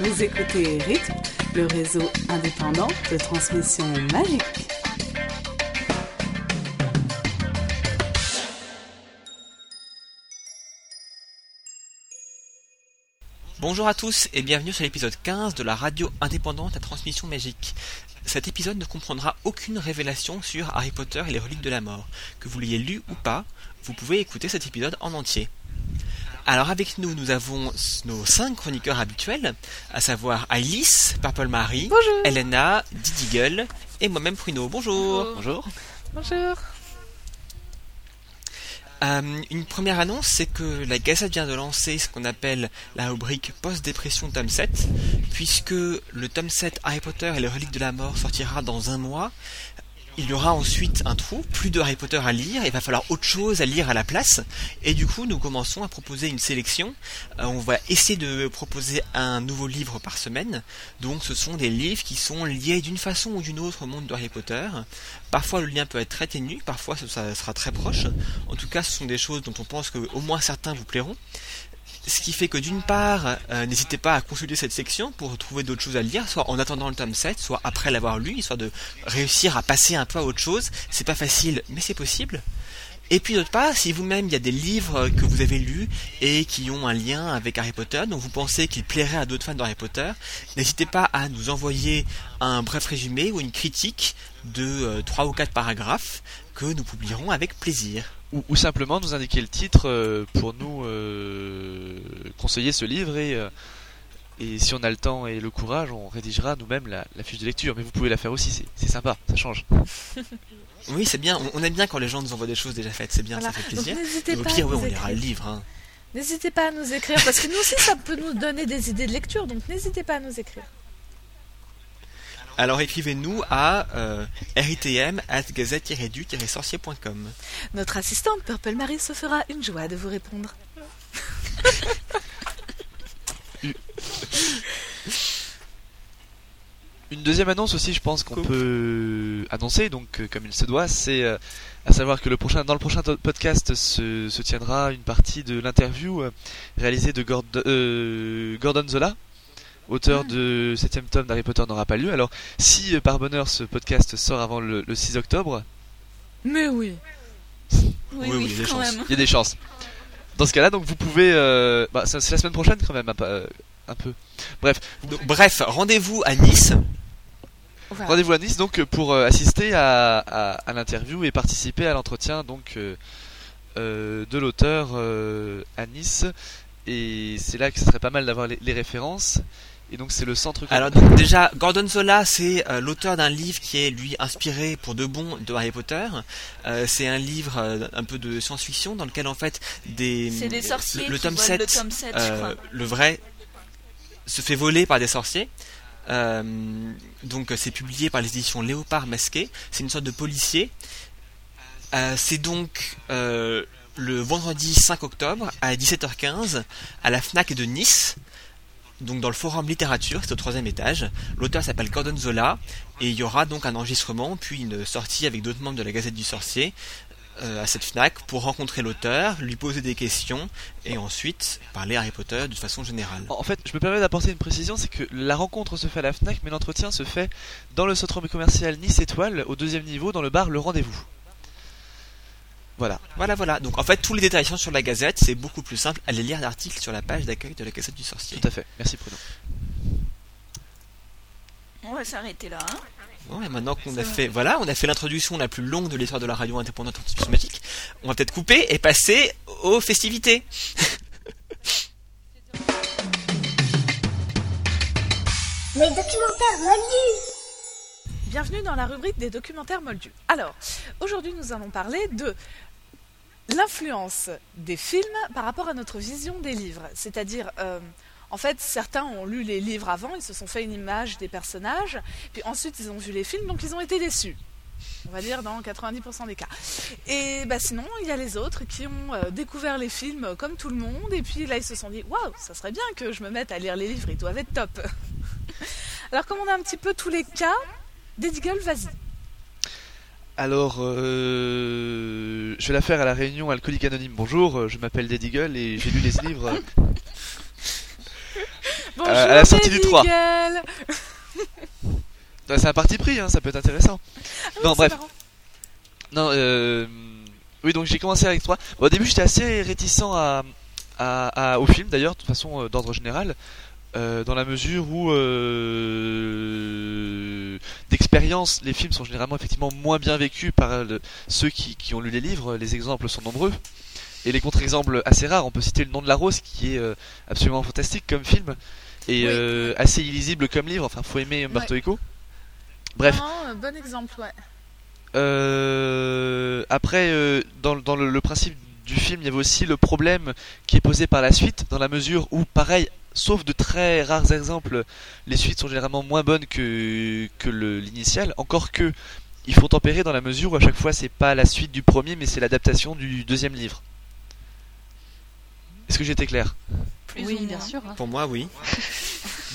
Vous écoutez Rythme, le réseau indépendant de transmission magique. Bonjour à tous et bienvenue sur l'épisode 15 de la radio indépendante à transmission magique. Cet épisode ne comprendra aucune révélation sur Harry Potter et les reliques de la mort. Que vous l'ayez lu ou pas, vous pouvez écouter cet épisode en entier. Alors avec nous, nous avons nos cinq chroniqueurs habituels, à savoir Alice, Purple Marie, Bonjour. Elena, Didi Gull et moi-même Pruno. Bonjour. Bonjour. Bonjour. Euh, une première annonce, c'est que la Gazette vient de lancer ce qu'on appelle la rubrique post-dépression tome 7, puisque le tome 7 Harry Potter et les reliques de la mort sortira dans un mois. Il y aura ensuite un trou, plus de Harry Potter à lire, il va falloir autre chose à lire à la place, et du coup nous commençons à proposer une sélection. Euh, on va essayer de proposer un nouveau livre par semaine, donc ce sont des livres qui sont liés d'une façon ou d'une autre au monde de Harry Potter. Parfois le lien peut être très ténu, parfois ça- sera très proche. En tout cas, ce sont des choses dont on pense que au moins certains vous plairont. Ce qui fait que d'une part, euh, n'hésitez pas à consulter cette section pour trouver d'autres choses à lire, soit en attendant le tome 7, soit après l'avoir lu, histoire de réussir à passer un peu à autre chose. C'est pas facile, mais c'est possible. Et puis d'autre part, si vous-même il y a des livres que vous avez lus et qui ont un lien avec Harry Potter, dont vous pensez qu'ils plairaient à d'autres fans de Harry Potter, n'hésitez pas à nous envoyer un bref résumé ou une critique de 3 ou 4 paragraphes que nous publierons avec plaisir. Ou, ou simplement nous indiquer le titre euh, pour nous euh, conseiller ce livre et, euh, et si on a le temps et le courage, on rédigera nous-mêmes la, la fiche de lecture. Mais vous pouvez la faire aussi, c'est- sympa, ça change. Oui, c'est bien, on- on aime bien quand les gens nous envoient des choses déjà faites, c'est bien, Voilà. ça fait plaisir. Et au pire, oui, on lira le livre. hein. N'hésitez pas à nous écrire parce que nous aussi ça peut nous donner des idées de lecture donc n'hésitez pas à nous écrire. Alors écrivez-nous à euh, ritm at gazette-du-sorcier.com. Notre assistante Purple Marie se fera une joie de vous répondre. Une deuxième annonce aussi, je pense qu'on Cool. peut annoncer, donc euh, comme il se doit, c'est euh, à savoir que le prochain, dans le prochain podcast se, se tiendra une partie de l'interview euh, réalisée de Gord- euh, Gordon Zola, auteur de 7ème tome d'Harry Potter n'aura pas lieu. Alors, si euh, par bonheur ce podcast sort avant le, le 6 octobre, Mais oui. Oui, oui, il y a des chances. il y a des chances. Dans ce cas-là, donc vous pouvez, euh, bah, c'est la semaine prochaine quand même, un, peu- euh, un peu. Bref, Donc, bref, rendez-vous à Nice. Voilà. Rendez-vous à Nice donc pour euh, assister à, à, à l'interview et participer à l'entretien donc euh, euh, de l'auteur euh, à Nice et c'est là que ce serait pas mal d'avoir les, les références et donc c'est le centre Alors donc déjà, Gordon Zola, c'est euh, l'auteur d'un livre qui est lui inspiré pour de bon de Harry Potter. Euh, c'est un livre euh, un peu de science-fiction dans lequel en fait des C'est des sorciers le, tome volent 7, le tome 7, je crois. le vrai se fait voler par des sorciers. Euh, donc c'est publié par les éditions Léopard Masqué. C'est une sorte de policier. Euh, c'est donc euh, le vendredi 5 octobre à 17h15 à la Fnac de Nice. Donc dans le forum littérature, c'est au troisième étage. L'auteur s'appelle Gordon Zola et il y aura donc un enregistrement puis une sortie avec d'autres membres de la Gazette du Sorcier euh, à cette Fnac pour rencontrer l'auteur, lui poser des questions et ensuite parler Harry Potter de façon générale. En fait, je me permets d'apporter une précision, c'est que la rencontre se fait à la Fnac, mais l'entretien se fait dans le centre commercial Nice Étoile, au deuxième niveau, dans le bar Le Rendez-vous. Voilà. Voilà, voilà. Donc en fait, tous les détails sont sur la Gazette. C'est beaucoup plus simple. Allez lire l'article sur la page d'accueil de la Gazette du Sorcier. Tout à fait. Merci Bruno. On va s'arrêter là. hein. Bon, et maintenant qu'on a fait, voilà, on a fait l'introduction la plus longue de l'histoire de la radio indépendante en magique. On va peut-être couper et passer aux festivités. Les documentaires Moldus Bienvenue dans la rubrique des documentaires moldus. Alors, aujourd'hui nous allons parler de l'influence des films par rapport à notre vision des livres. C'est-à-dire, euh, en fait, certains ont lu les livres avant, ils se sont fait une image des personnages, puis ensuite ils ont vu les films, donc ils ont été déçus. On va dire dans 90% des cas. Et bah, sinon, il y a les autres qui ont euh, découvert les films comme tout le monde, et puis là ils se sont dit Waouh, ça serait bien que je me mette à lire les livres, ils doivent être top. Alors, comme on a un petit peu tous les cas, Girl, vas-y. Alors, euh, je vais la faire à la réunion alcoolique anonyme. Bonjour, euh, je m'appelle Gull et j'ai lu les livres. Bonjour, à la sortie du 3. Miguel. Ouais, C'est un parti pris, hein, ça peut être intéressant. Ah oui, Non, bref. marrant. Non, euh... Oui, donc j'ai commencé avec 3. Bon, au début, j'étais assez réticent à, à, à- au film, d'ailleurs, de toute façon, euh, d'ordre général, euh, dans la mesure où, euh, d'expérience, les films sont généralement effectivement moins bien vécus par ceux qui, qui ont lu les livres. Les exemples sont nombreux. Et les contre-exemples assez rares. On peut citer Le Nom de la Rose, qui est euh, absolument fantastique comme film, et Oui. assez illisible comme livre. Enfin, faut aimer Umberto Eco. Bref. Non, euh, bon exemple, ouais. Après, dans, le- dans le, le principe du film, il y avait aussi le problème qui est posé par la suite, dans la mesure où, pareil, sauf de très rares exemples, les suites sont généralement moins bonnes que, que l'initial. Encore que, il faut tempérer dans la mesure où à chaque fois c'est pas la suite du premier, mais c'est l'adaptation du deuxième livre. Est-ce que j'étais clair? Plus oui, ou bien moins. sûr. hein. Pour moi, oui.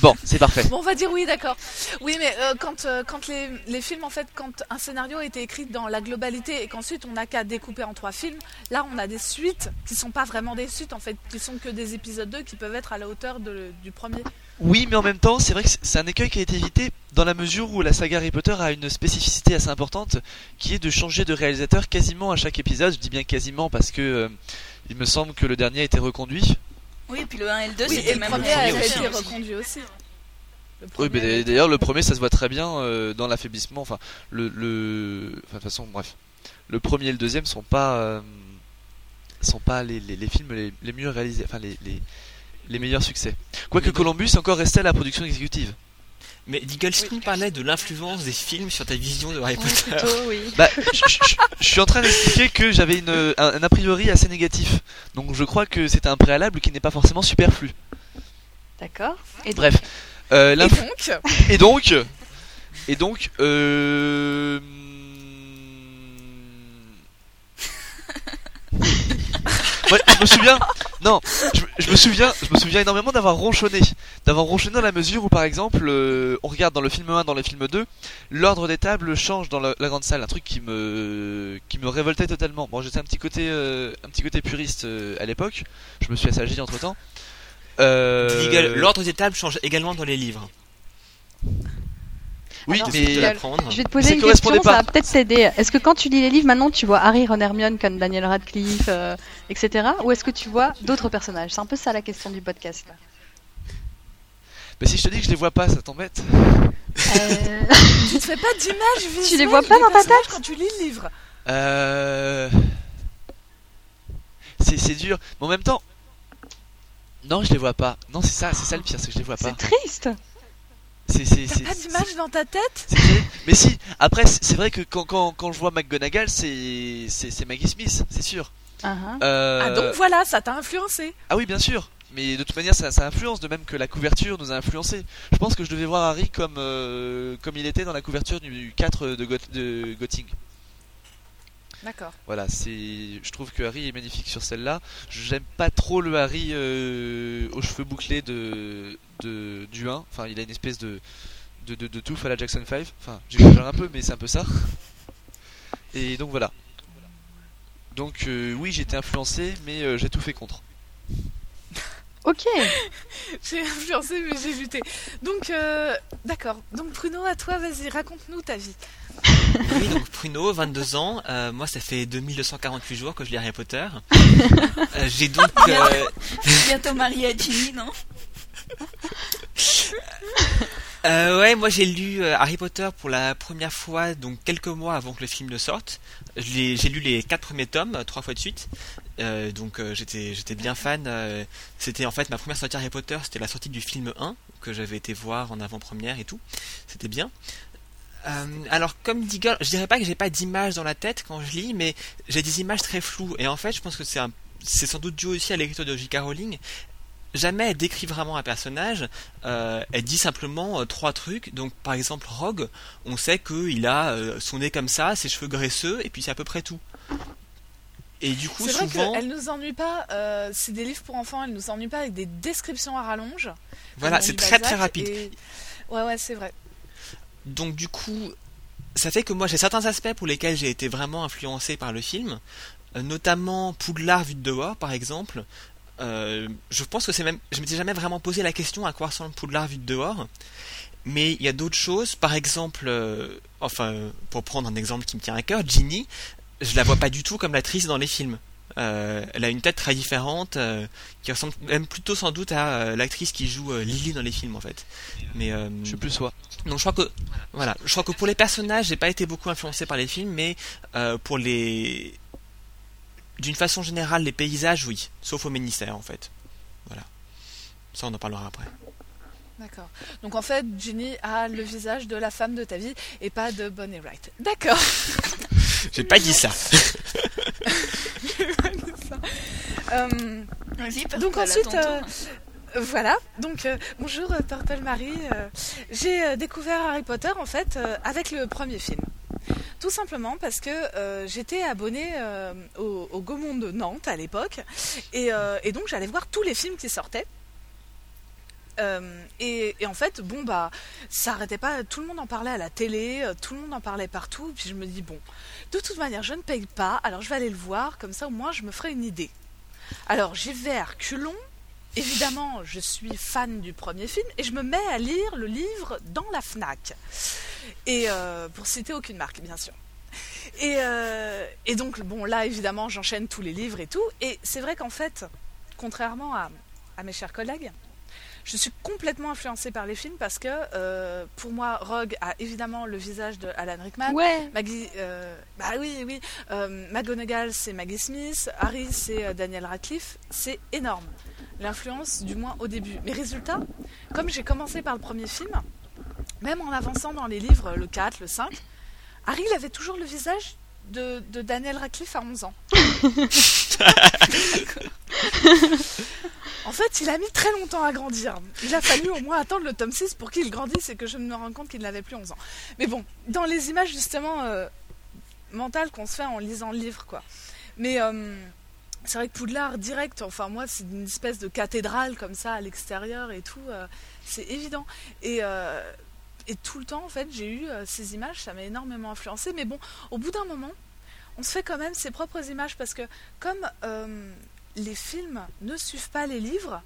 Bon, c'est parfait. Bon, on va dire oui, d'accord. Oui, mais euh, quand, euh, quand les, les films, en fait, quand un scénario a été écrit dans la globalité et qu'ensuite on n'a qu'à découper en trois films, là on a des suites qui sont pas vraiment des suites, en fait, qui sont que des épisodes 2 qui peuvent être à la hauteur de- du premier. Oui, mais en même temps, c'est vrai que c'est- c'est un écueil qui a été évité dans la mesure où la saga Harry Potter a une spécificité assez importante qui est de changer de réalisateur quasiment à chaque épisode. Je dis bien quasiment parce que euh, il me semble que le dernier a été reconduit. Oui, et puis le 1 et le 2, Oui, c'était le même premier premier a été reconduit aussi. Oui, mais d'ailleurs, le premier, ça se voit très bien euh, dans l'affaiblissement. Enfin, le, le... Enfin, de toute façon, bref. Le premier et le deuxième sont pas, euh, sont pas les, les, les films les, les mieux réalisés, enfin, les, les, les meilleurs succès. Quoique Columbus est encore resté à la production exécutive. Mais Diggleston parlait de l'influence des films sur ta vision de Harry Oui, Potter. plutôt, oui. Bah, je, suis en train d'expliquer que j'avais une, un, un a priori assez négatif. Donc je crois que c'est un préalable qui n'est pas forcément superflu. D'accord. Et donc, Bref. Euh, Et donc, et donc, et donc, euh... Ouais, je me souviens, non, je, me souviens, je me souviens énormément d'avoir ronchonné, d'avoir ronchonné dans la mesure où, par exemple, euh, on regarde dans le film 1, dans le film 2, l'ordre des tables change dans la, grande salle, un truc qui me, qui me révoltait totalement. Bon, j'étais un petit côté, euh, un petit côté puriste euh, à l'époque, je me suis assagi entre temps. L'ordre des tables change également dans les livres. Oui, Alors, mais je vais te poser une question, ça va peut-être t'aider. Est-ce que quand tu lis les livres, maintenant tu vois Harry, Ron, Hermione comme Daniel Radcliffe, euh, etc. Ou est-ce que tu vois d'autres personnages? C'est un peu ça la question du podcast. là. bah, si je te dis que je les vois pas, ça t'embête Euh, tu te fais pas d'image visuelle Tu les vois pas dans ta tête? quand tu lis le livre. Euh... C'est, c'est dur. Mais en même temps... Non, je les vois pas. Non, c'est ça, c'est ça le pire, c'est que je les vois pas. C'est triste. C'est, c'est, T'as c'est, pas d'image dans ta tête? Mais si, après, c'est vrai que quand, quand, quand je vois McGonagall, c'est, c'est, c'est Maggie Smith, c'est sûr. Uh-huh. Euh... Ah donc voilà, ça t'a influencé. ah oui, bien sûr. Mais de toute manière, ça, ça influence, de même que la couverture nous a influencé. Je pense que je devais voir Harry comme, euh, comme il était dans la couverture du 4 de, Got- de Gotting. D'accord. Voilà, c'est. Je trouve que Harry est magnifique sur celle-là. J'aime pas trop le Harry euh, aux cheveux bouclés de, de du 1. Enfin, il a une espèce de de, de, de touffe à la Jackson 5. Enfin, j'exagère un peu, mais c'est un peu ça. Et donc voilà. Donc euh, oui, j'ai été influencé, mais euh, j'ai tout fait contre. Ok. J'ai influencé mais j'ai lutté. Donc euh, d'accord. Donc Bruno, à toi, vas-y, raconte-nous ta vie. Oui, donc Pruno, 22 ans. Euh, moi, ça fait 2248 jours que je lis Harry Potter. Euh, J'ai donc. euh, Bientôt marié à Ginny, non euh, ouais, moi j'ai lu Harry Potter pour la première fois, donc quelques mois avant que le film ne sorte. J'ai lu les quatre premiers tomes, trois fois de suite. Euh, donc euh, j'étais j'étais bien fan. euh, c'était en fait ma première sortie Harry Potter, c'était la sortie du film 1 que j'avais été voir en avant-première et tout. C'était bien. Euh, alors comme Girl, je dirais pas que j'ai pas d'image dans la tête quand je lis, mais j'ai des images très floues. Et en fait, je pense que c'est un- c'est sans doute dû aussi à l'écriture de J.K. Rowling. Jamais elle décrit vraiment un personnage. Euh, elle dit simplement euh, trois trucs. Donc par exemple Rogue, on sait qu'il a son nez comme ça, ses cheveux graisseux, et puis c'est à peu près tout. Et du coup, C'est vrai souvent, qu'elle nous ennuie pas. euh, c'est des livres pour enfants. Elle nous ennuie pas avec des descriptions à rallonge. voilà, c'est très très rapide. et- Ouais, ouais, c'est vrai. Donc du coup, ça fait que moi j'ai certains aspects pour lesquels j'ai été vraiment influencé par le film, euh, notamment Poudlard vu de dehors par exemple. euh, je pense que c'est même. Je m'étais jamais vraiment posé la question à quoi ressemble Poudlard vu de dehors. Mais il y a d'autres choses. Par exemple, euh, enfin, pour prendre un exemple qui me tient à cœur, Ginny, je la vois pas du tout comme l'actrice dans les films. Euh, elle a une tête très différente, euh, qui ressemble même plutôt sans doute à euh, l'actrice qui joue euh, Lily dans les films en fait. Mais euh, Je suis plus soi. donc je crois que voilà, je crois que pour les personnages, j'ai pas été beaucoup influencé par les films, mais euh, pour les d'une façon générale, les paysages, oui, sauf au ministère en fait. Voilà. Ça, on en parlera après. D'accord. Donc en fait, Ginny a le visage de la femme de ta vie et pas de Bonnie Wright. D'accord. J'ai pas dit ça. Euh, Vas-y, parce Donc que là, ensuite, euh. Voilà, donc euh, bonjour euh, Purple Marie. Euh, J'ai euh, découvert Harry Potter en fait euh, avec le premier film. Tout simplement parce que euh, j'étais abonnée euh, au, au Gaumont de Nantes à l'époque et, euh, et donc j'allais voir tous les films qui sortaient. Euh, et, en fait, bon bah, ça arrêtait pas. Tout le monde en parlait à la télé, euh, tout le monde en parlait partout. Puis je me dis bon, de toute manière, je ne paye pas, alors je vais aller le voir. Comme ça, au moins, je me ferai une idée. Alors j'y vais à reculons. Évidemment, je suis fan du premier film et je me mets à lire le livre dans la Fnac. Et euh, pour citer aucune marque, bien sûr. Et, donc, bon, là, évidemment, j'enchaîne tous les livres et tout. Et c'est vrai qu'en fait, contrairement à mes chers collègues, je suis complètement influencée par les films parce que euh, pour moi, Rogue a évidemment le visage de Alan Rickman. Ouais. Maggie, euh, bah oui, oui. Euh, McGonagall, c'est Maggie Smith. Harry, c'est euh, Daniel Radcliffe. C'est énorme. L'influence, du moins au début. Mais résultat, comme j'ai commencé par le premier film, même en avançant dans les livres, le 4, le 5, Harry, il avait toujours le visage de, de Daniel Radcliffe à 11 ans. en fait, il a mis très longtemps à grandir. Il a fallu au moins attendre le tome 6 pour qu'il grandisse et que je me rende compte qu'il n'avait plus 11 ans. Mais bon, dans les images justement euh, mentales qu'on se fait en lisant le livre, quoi. Mais euh, c'est vrai que Poudlard, direct, enfin moi, c'est une espèce de cathédrale comme ça à l'extérieur et tout. euh, c'est évident. Et, tout le temps, en fait, j'ai eu ces images, ça m'a énormément influencé. Mais bon, au bout d'un moment, on se fait quand même ses propres images parce que comme euh, les films ne suivent pas les livres,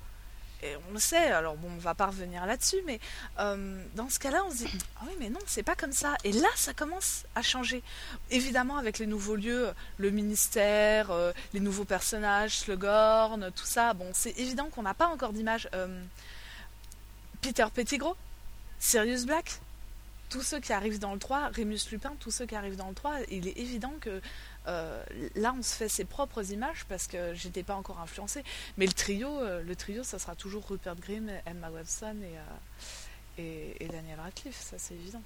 et on le sait, alors bon, on va pas revenir là-dessus, mais euh, dans ce cas-là, on se dit Ah oui, mais non, c'est pas comme ça. Et là, ça commence à changer. Évidemment, avec les nouveaux lieux, le ministère, euh, les nouveaux personnages, Slughorn, tout ça, bon, c'est évident qu'on n'a pas encore d'image. Peter Pettigrew, Sirius Black, tous ceux qui arrivent dans le 3, Rémus Lupin, tous ceux qui arrivent dans le 3, il est évident que euh, là on se fait ses propres images parce que j'étais pas encore influencée. Mais le trio, euh, le trio, ça sera toujours Rupert Green, Emma Watson et, euh, et, et Daniel Radcliffe, ça c'est évident.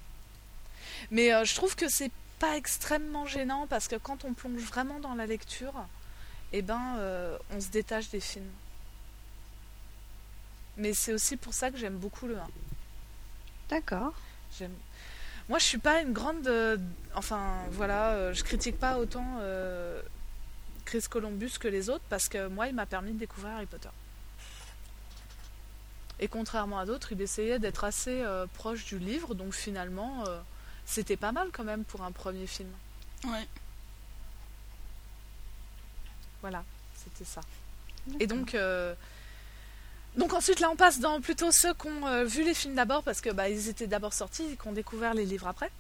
Mais je trouve que c'est pas extrêmement gênant parce que quand on plonge vraiment dans la lecture, eh ben on se détache des films. Mais c'est aussi pour ça que j'aime beaucoup le 1. D'accord. J'aime- Moi, je suis pas une grande. euh, Enfin, voilà, euh, je critique pas autant euh, Chris Columbus que les autres parce que moi, il m'a permis de découvrir Harry Potter. Et contrairement à d'autres, il essayait d'être assez proche du livre, donc finalement, c'était pas mal quand même pour un premier film. Ouais. Voilà, c'était ça. Et donc, donc ensuite là, on passe dans plutôt ceux qui ont euh, vu les films d'abord parce que bah, ils étaient d'abord sortis et qui ont découvert les livres après.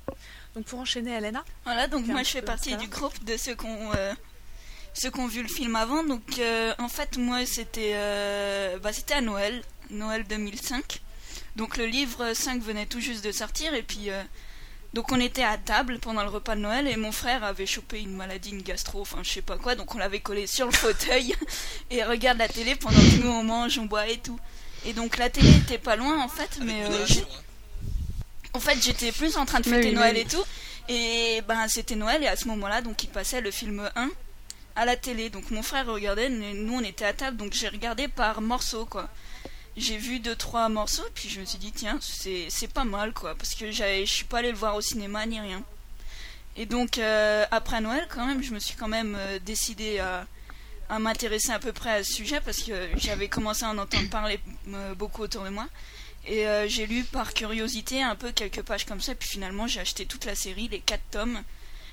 Donc pour enchaîner, Elena. Voilà, donc moi je fais partie du groupe de ceux qui ont, euh, ceux qui ont vu le film avant. Donc euh, en fait, moi c'était bah, c'était à Noël, Noël 2005. Donc le livre 5 venait tout juste de sortir et puis donc on était à table pendant le repas de Noël et mon frère avait chopé une maladie, une gastro, enfin je sais pas quoi, donc on l'avait collé sur le fauteuil et il regarde la télé pendant que nous on mange, on boit et tout. Et donc la télé était pas loin en fait, mais euh, j'ai- en fait j'étais plus en train de fêter oui, Noël et tout. Et ben c'était Noël et à ce moment-là donc il passait le film 1 à la télé. Donc mon frère regardait, nous on était à table donc j'ai regardé par morceaux quoi. J'ai vu deux trois morceaux puis je me suis dit tiens c'est c'est pas mal quoi parce que je suis pas allé le voir au cinéma ni rien. Et donc euh, après Noël quand même je me suis quand même euh, décidé à à m'intéresser à peu près à ce sujet parce que j'avais commencé à en entendre parler euh, beaucoup autour de moi. Et j'ai lu par curiosité un peu quelques pages comme ça, puis finalement j'ai acheté toute la série, les quatre tomes.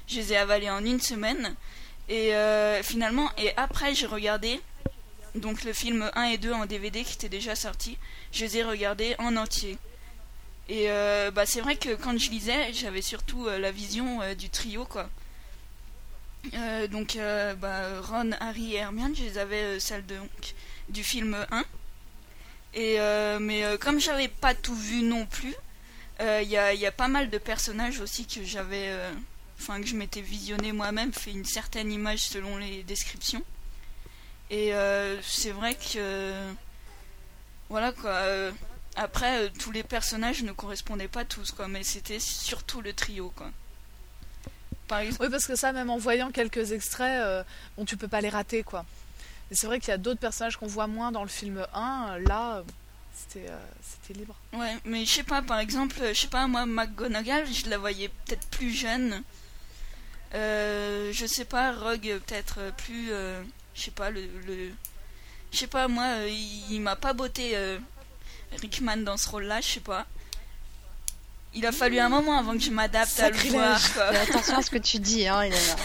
Je les ai avalés en une semaine. Et finalement, et après j'ai regardé donc le film 1 et 2 en DVD qui étaient déjà sortis, je les ai regardés en entier. Et euh, bah, c'est vrai que quand je lisais, j'avais surtout euh, la vision euh, du trio, quoi. Donc, bah, Ron, Harry et Hermione, je les avais celle de, du film 1. Et, mais comme j'avais pas tout vu non plus, il y, a, y a pas mal de personnages aussi que j'avais. Enfin, que je m'étais visionné moi-même, fait une certaine image selon les descriptions. Et euh, c'est vrai que. Voilà quoi. euh, après, euh, tous les personnages ne correspondaient pas tous, quoi, mais c'était surtout le trio, quoi. Par exemple. Oui, parce que ça, même en voyant quelques extraits, bon, tu peux pas les rater, quoi. Et c'est vrai qu'il y a d'autres personnages qu'on voit moins dans le film 1. euh, Là, c'était euh, c'était libre. Ouais, mais je sais pas, par exemple, je sais pas, moi, McGonagall, je la voyais peut-être plus jeune. Euh, je sais pas, Rogue, peut-être plus. euh, je sais pas, le. le- je sais pas, moi, euh, il, il m'a pas botté euh, Rickman dans ce rôle-là, je sais pas. Il a fallu un moment avant que je m'adapte à le voir, quoi. Attention à ce que tu dis, hein, Elena.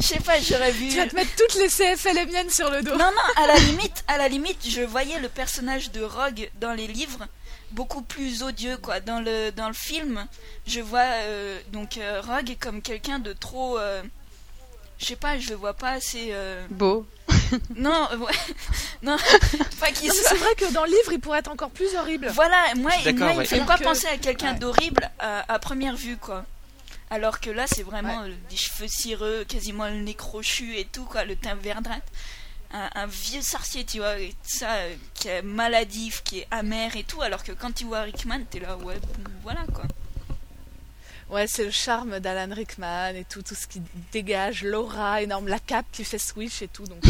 Je sais pas, j'aurais vu. Tu vas te mettre toutes les CFL et miennes sur le dos. Non, non, à la limite, à la limite, je voyais le personnage de Rogue dans les livres beaucoup plus odieux, quoi. Dans le, dans le film, je vois euh, donc Rogue comme quelqu'un de trop. Euh, je sais pas, je le vois pas assez. euh, Beau. Non, ouais, non, pas qu'il Non, mais soit. c'est vrai que dans le livre, il pourrait être encore plus horrible. Voilà, moi, moi il me ouais. fait Alors pas que- penser à quelqu'un Ouais. d'horrible à, à première vue, quoi. Alors que là, c'est vraiment euh, des cheveux cireux, quasiment le nez crochu et tout, quoi, le teint verdâtre. Un, un vieux sorcier, tu vois, et ça, euh, qui est maladif, qui est amer et tout, alors que quand tu vois Rickman, t'es là, ouais, bon, voilà, quoi. Ouais, c'est le charme d'Alan Rickman et tout, tout ce qui dégage, l'aura énorme, la cape qui fait switch et tout. Donc,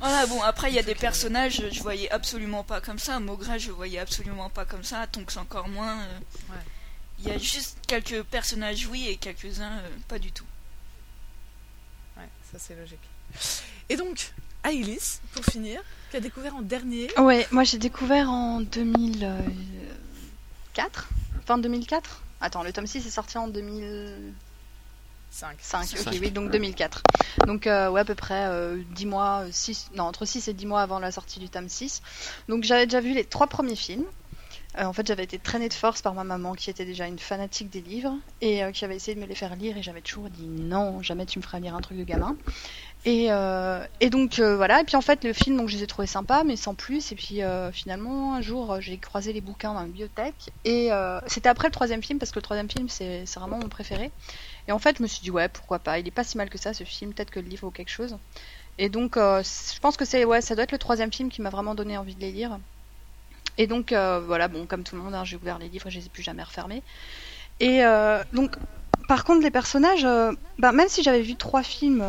Voilà, bon, après, il y a des personnages, je voyais absolument pas comme ça. Mogra, je voyais absolument pas comme ça. Tonks encore moins. euh. Ouais. Il y a juste quelques personnages, oui, et quelques-uns, euh, pas du tout. ouais, ça c'est logique. Et donc, Ailis, pour finir, qui a découvert en dernier. Ouais, moi j'ai découvert en 2004. Fin 2004 Attends, le tome 6 est sorti en 2005. 5. ok, Cinq. oui, donc 2004. Donc, euh, ouais, à peu près euh, 10 mois, 6, non, entre 6 et 10 mois avant la sortie du tome 6. Donc, j'avais déjà vu les trois premiers films. Euh, en fait, j'avais été traînée de force par ma maman qui était déjà une fanatique des livres et euh, qui avait essayé de me les faire lire et j'avais toujours dit non, jamais tu me feras lire un truc de gamin. Et, euh, et donc euh, voilà, et puis en fait le film, donc je les ai trouvés sympas, mais sans plus. Et puis euh, finalement un jour j'ai croisé les bouquins dans la bibliothèque et c'était après le troisième film parce que le troisième film c'est vraiment mon préféré. Et en fait je me suis dit ouais pourquoi pas, il est pas si mal que ça ce film, peut-être que le livre vaut quelque chose. Et donc je pense que c'est ouais ça doit être le troisième film qui m'a vraiment donné envie de les lire. Et donc voilà bon comme tout le monde hein, j'ai ouvert les livres et je les ai plus jamais refermés. Et donc par contre les personnages, bah, même si j'avais vu trois films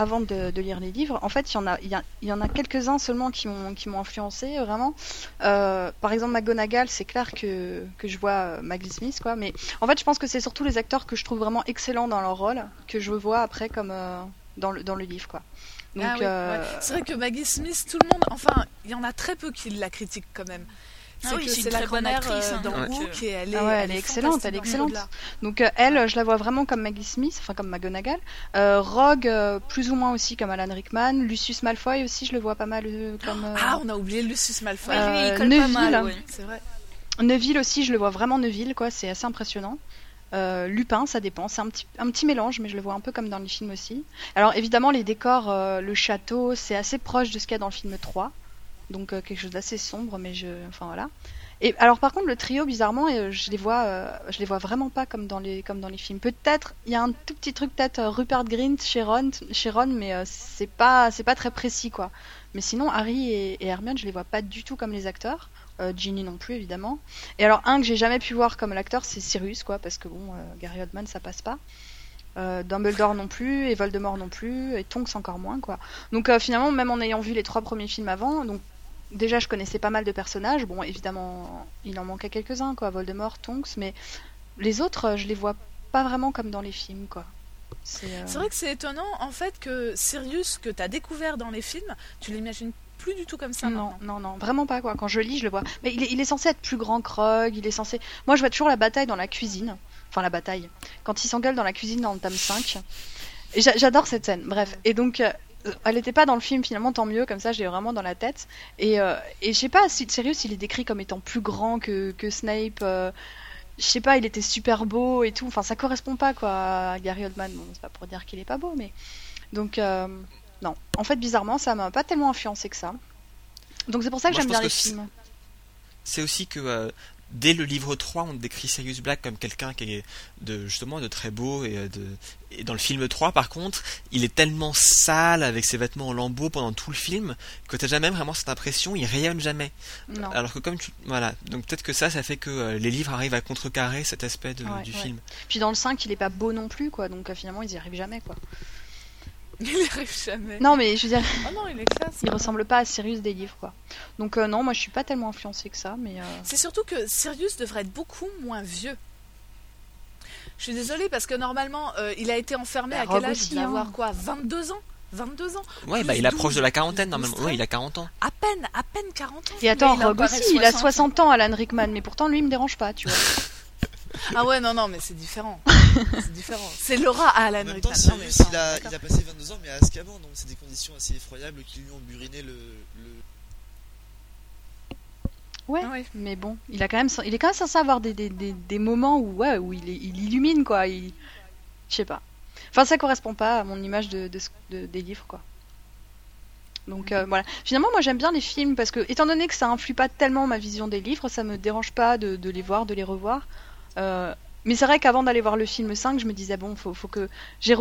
avant de, de lire les livres, en fait, il y en a, il y, en a quelques-uns seulement qui m'ont qui m'ont influencé euh, vraiment. Euh, par exemple, McGonagall, c'est clair que, que je vois euh, Maggie Smith, quoi. Mais en fait, je pense que c'est surtout les acteurs que je trouve vraiment excellents dans leur rôle que je vois après comme euh, dans le dans le livre, quoi. Donc, Ah oui, euh, ouais. C'est vrai que Maggie Smith, tout le monde, enfin, il y en a très peu qui la critiquent quand même. Ah oui, que c'est la grand-mère actrice, euh, hein, dans Hook euh, et elle est, Ah ouais, elle est excellente, elle est excellente. Donc euh, elle, je la vois vraiment comme Maggie Smith, enfin comme McGonagall. Euh, Rogue, euh, plus ou moins aussi comme Alan Rickman. Lucius Malfoy aussi, je le vois pas mal euh, comme. euh, Ah, on a oublié Lucius Malfoy. Ouais, lui, Euh, il colle Neville, pas mal, ouais. C'est vrai. Neville aussi, je le vois vraiment Neville, quoi. C'est assez impressionnant. Euh, Lupin, ça dépend. C'est un petit, un petit mélange, mais je le vois un peu comme dans les films aussi. Alors évidemment, les décors, euh, le château, c'est assez proche de ce qu'il y a dans le film 3. Donc euh, quelque chose d'assez sombre, mais je. Enfin voilà. Et alors par contre, le trio, bizarrement, euh, je les vois, euh, je les vois vraiment pas comme dans les, comme dans les films. Peut-être, il y a un tout petit truc, peut-être Rupert Grint chez Ron, chez Ron, mais c'est pas, c'est pas très précis, quoi. Mais sinon, Harry et, Hermione, je les vois pas du tout comme les acteurs. Ginny non plus, évidemment. Et alors, un que j'ai jamais pu voir comme l'acteur, c'est Sirius, quoi, parce que bon, Gary Oldman, ça passe pas. Dumbledore non plus, et Voldemort non plus, et Tonks encore moins, quoi. Donc finalement, même en ayant vu les trois premiers films avant, donc déjà je connaissais pas mal de personnages. Bon, évidemment, il en manquait quelques-uns, quoi, Voldemort, Tonks, mais les autres, je les vois pas vraiment comme dans les films, quoi. C'est euh, vrai que c'est étonnant en fait que Sirius que tu as découvert dans les films, tu l'imagines plus du tout comme ça non, non, non, vraiment pas quoi. Quand je lis, je le vois. Mais il est, il est censé être plus grand que Rogue, il est censé. Moi, je vois toujours la bataille dans la cuisine. Enfin, la bataille. Quand il s'engueule dans la cuisine dans le tome 5. Et j'a- J'adore cette scène. Bref. Et donc, euh, elle était pas dans le film finalement, tant mieux, comme ça j'ai vraiment dans la tête. Et, euh, et je sais pas, si Sirius il est décrit comme étant plus grand que, que Snape. euh, je sais pas, il était super beau et tout. Enfin, ça correspond pas quoi à Gary Oldman. Bon, c'est pas pour dire qu'il est pas beau, mais donc euh, non. En fait, bizarrement, ça m'a pas tellement influencé que ça. Donc c'est pour ça que j'aime bien les films. C'est aussi que dès le livre 3, on décrit Sirius Black comme quelqu'un qui est de, justement de très beau et, euh, de, et dans le film 3, par contre, il est tellement sale avec ses vêtements en lambeaux pendant tout le film que t'as jamais vraiment cette impression, il rayonne jamais. Non. Alors que comme tu, voilà, donc peut-être que ça, ça fait que euh, les livres arrivent à contrecarrer cet aspect de- Ouais, du ouais. film. Puis dans le 5, il est pas beau non plus quoi. Donc euh, finalement, ils y arrivent jamais quoi. Il n'y arrive jamais. Non, mais je veux dire, Oh non, il est classe. il ressemble pas à Sirius des livres quoi. Donc euh, non, moi je suis pas tellement influencée que ça, mais euh, C'est surtout que Sirius devrait être beaucoup moins vieux. Je suis désolée parce que normalement, euh, il a été enfermé Bah, à quel âge? Aussi, Il doit hein. avoir quoi? 22 ans? 22 ans? Ouais, bah il approche 12, de la quarantaine normalement. 12, Ouais, il a 40 ans. À peine, à peine 40 ans. Et attends, il Rogue aussi, il a 60. 60 ans, Alan Rickman, mais pourtant lui il me dérange pas, tu vois. Ah ouais, non, non, mais c'est différent. c'est différent. C'est Laura à Alan En même temps, Sirius, il a, il a passé 22 ans, mais à Azkaban, donc c'est des conditions assez effroyables qui lui ont buriné le. le... Ouais. Ah ouais. Mais bon, il a quand même, il est quand même censé avoir des, des, des, des moments où ouais, où il, est- il illumine quoi. Il, je sais pas. Enfin, ça correspond pas à mon image de, de, ce- de- des livres quoi. Donc euh, voilà. Finalement, moi j'aime bien les films parce que, étant donné que ça influe pas tellement ma vision des livres, ça me dérange pas de, de les voir, de les revoir. Euh, mais c'est vrai qu'avant d'aller voir le film 5, je me disais bon, faut, faut que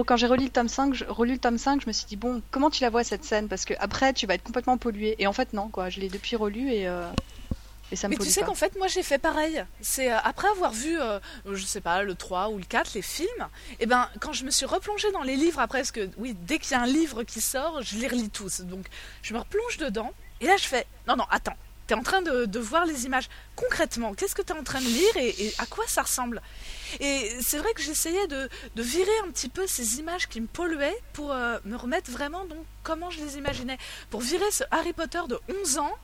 quand j'ai relu le tome 5, je, relu le tome 5, je me suis dit bon, comment tu la vois cette scène? Parce que après tu vas être complètement pollué. Et en fait non quoi, je l'ai depuis relu et euh, et ça me Mais tu sais qu'en fait, moi j'ai fait pareil. C'est euh, après avoir vu, euh, je sais pas, le 3 ou le 4, les films, et ben quand je me suis replongée dans les livres après, parce que oui, dès qu'il y a un livre qui sort, je les relis tous. Donc je me replonge dedans, et là je fais, non, non, attends, t'es en train de, de voir les images. Concrètement, qu'est-ce que t'es en train de lire et, et à quoi ça ressemble? Et c'est vrai que j'essayais de, de virer un petit peu ces images qui me polluaient pour euh, me remettre vraiment donc comment je les imaginais. Pour virer ce Harry Potter de 11 ans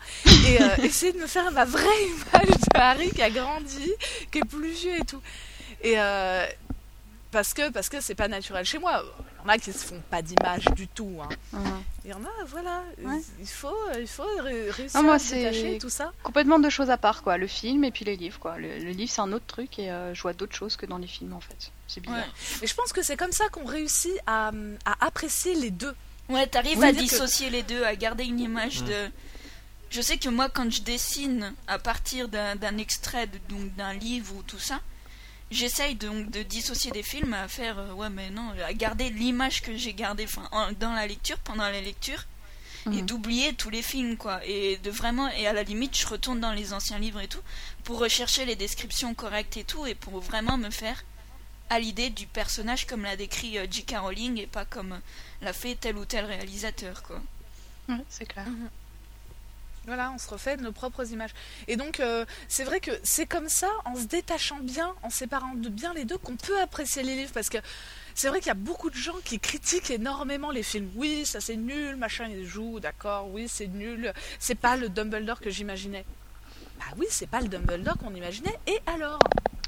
et euh, essayer de me faire ma vraie image de Harry qui a grandi, qui est plus vieux et tout. Et euh, parce que parce que c'est pas naturel chez moi. Il y en a qui se font pas d'image du tout. hein. Mhm. Il y en a, voilà. Ouais. Il faut il faut ré- réussir Non, moi, à détacher tout ça. Complètement deux choses à part, quoi. Le film et puis les livres, quoi. Le, le livre, c'est un autre truc et euh, je vois d'autres choses que dans les films, en fait. C'est bizarre. Ouais. Et je pense que c'est comme ça qu'on réussit à, à apprécier les deux. Ouais, t'arrives Oui, à que- dissocier les deux, à garder une image Mm. de. Je sais que moi, quand je dessine à partir d'un d'un extrait, de- donc d'un livre ou tout ça, j'essaye donc de dissocier des films à faire. euh, ouais, mais non, à garder l'image que j'ai gardée enfin, dans la lecture, pendant la lecture, et Mhm. d'oublier tous les films, quoi. Et de vraiment. Et à la limite, je retourne dans les anciens livres et tout, pour rechercher les descriptions correctes et tout, et pour vraiment me faire à l'idée du personnage comme l'a décrit euh, J.K. Rowling et pas comme l'a fait tel ou tel réalisateur, quoi. Ouais, c'est clair. Voilà, on se refait nos propres images. Et donc, euh, c'est vrai que c'est comme ça, en se détachant bien, en séparant bien les deux, qu'on peut apprécier les livres. Parce que c'est vrai qu'il y a beaucoup de gens qui critiquent énormément les films. Oui, ça c'est nul, machin, il joue, d'accord, oui, c'est nul. C'est pas le Dumbledore que j'imaginais. Bah oui, c'est pas le Dumbledore qu'on imaginait. Et alors?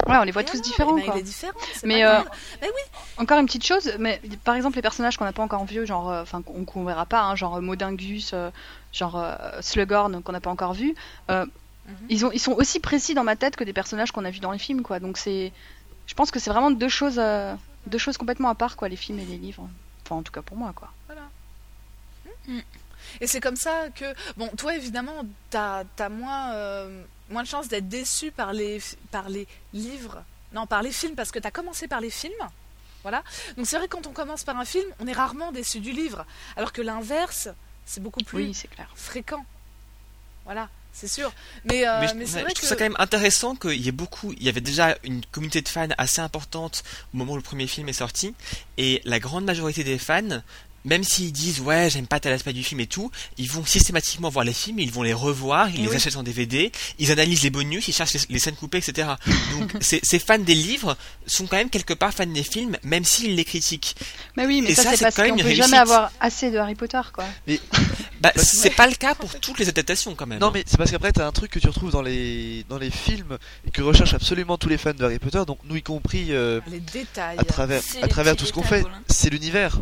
Ouais, on les voit Et tous alors différents, Eh ben, quoi. Il est différent. c'est Mais, pas euh, grave. Mais oui, Encore une petite chose, mais par exemple, les personnages qu'on n'a pas encore vus, genre, euh, enfin, qu'on qu'on verra pas, hein, genre Modingus, euh, genre euh, Slughorn, qu'on n'a pas encore vu, euh, Mhm. ils, ont, ils sont aussi précis dans ma tête que des personnages qu'on a vus dans les films, quoi. Donc c'est. Je pense que c'est vraiment deux choses, euh, deux choses complètement à part, quoi, les films et les livres. Enfin, en tout cas pour moi, quoi. Et c'est comme ça que, bon, toi évidemment, t'as as moins, euh, moins de chances d'être déçu par les, par les livres, non, par les films, parce que t'as commencé par les films. Voilà. Donc c'est vrai que quand on commence par un film, on est rarement déçu du livre, alors que l'inverse, c'est beaucoup plus Oui, c'est clair. fréquent. Voilà, c'est sûr. Mais, euh, mais je, mais c'est ouais, vrai je trouve que ça quand même intéressant qu'il y ait beaucoup. Il y avait déjà une communauté de fans assez importante au moment où le premier film est sorti, et la grande majorité des fans, même s'ils disent ouais j'aime pas tel aspect du film et tout, ils vont systématiquement voir les films, ils vont les revoir, ils Eh les oui. achètent en DVD, ils analysent les bonus, ils cherchent les, les scènes coupées, etc. Donc ces, ces fans des livres sont quand même quelque part fans des films, même s'ils les critiquent. Mais oui, mais Et ça, ça, c'est c'est parce quand même qu'on une peut réussite. jamais avoir assez de Harry Potter, quoi. Bah c'est pas le cas pour toutes les adaptations quand même. Non hein. mais c'est parce qu'après t'as un truc que tu retrouves dans les dans les films et que recherchent absolument tous les fans de Harry Potter, donc nous y compris euh, les détails. à travers à travers tout ce qu'on fait, voilà. c'est l'univers.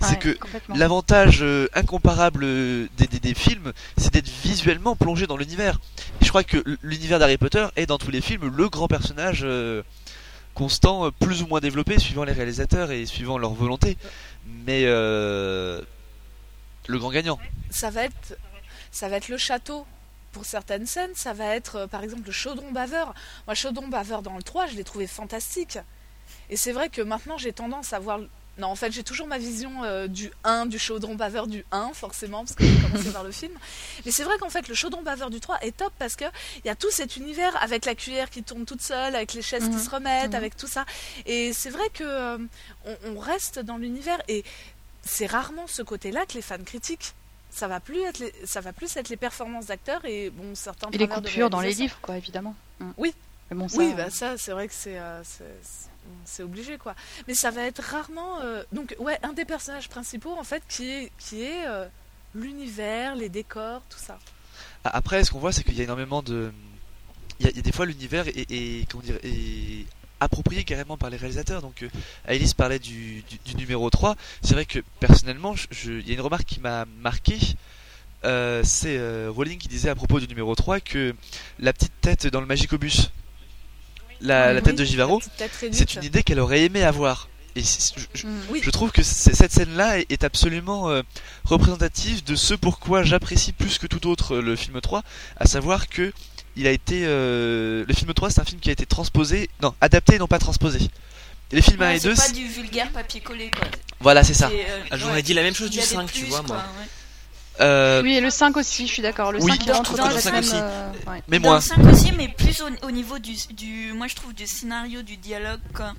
C'est Ouais, que l'avantage euh, incomparable euh, des, des, des films, c'est d'être visuellement plongé dans l'univers. Et je crois que l'univers d'Harry Potter est dans tous les films le grand personnage euh, constant, plus ou moins développé, suivant les réalisateurs et suivant leur volonté. Mais euh, le grand gagnant. ça va être ça va être le château pour certaines scènes ça va être par exemple le chaudron baveur moi chaudron baveur dans le 3 je l'ai trouvé fantastique et c'est vrai que maintenant j'ai tendance à voir non en fait j'ai toujours ma vision euh, du 1 du chaudron baveur du 1 forcément parce que j'ai commencé par le film mais c'est vrai qu'en fait le chaudron baveur du 3 est top parce que il y a tout cet univers avec la cuillère qui tourne toute seule avec les chaises qui Mhm. se remettent Mhm. avec tout ça et c'est vrai que euh, on, on reste dans l'univers et c'est rarement ce côté-là que les fans critiquent. Ça va plus être les, ça va plus être les performances d'acteurs et bon certains. Et les coupures dans les livres, quoi, évidemment. Mm. Oui. Mais bon, ça, Oui, bah ça c'est vrai que c'est euh, c'est- obligé quoi. Mais ça va être rarement euh, donc ouais un des personnages principaux en fait qui est qui est euh, l'univers, les décors, tout ça. Après, ce qu'on voit, c'est qu'il y a énormément de. Il y a, des fois, l'univers est, est- dire, est approprié carrément par les réalisateurs. Donc, euh, Alice parlait du, du, numéro 3. C'est vrai que personnellement, je- il y a une remarque qui m'a marqué. Euh, c'est Rowling qui disait à propos du numéro 3 que la petite tête dans le Magicobus, la, la Oui, tête de Givaro, c'est une idée qu'elle aurait aimé avoir. Et c'est- je- je, Mm. Oui. je trouve que cette scène-là est- est absolument euh, représentative de ce pourquoi j'apprécie plus que tout autre euh, le film 3, à savoir que il a été euh, le film 3 c'est un film qui a été transposé, non, adapté et non pas transposé. Et les films 1 Ouais, et 2, c'est pas du vulgaire papier collé quoi. voilà, c'est ça. Euh, Ah, J'aurais ouais. dit la même chose du y a des 5, tu vois, quoi, moi. ouais. Euh, Oui, et le 5 aussi, je suis d'accord. Le Oui. 5 il Dans- rentre dans dans le la 5 même. aussi. euh, ouais. mais Dans moins. le 5 aussi, mais plus au, au niveau du, du. Moi je trouve du scénario, du dialogue quoi.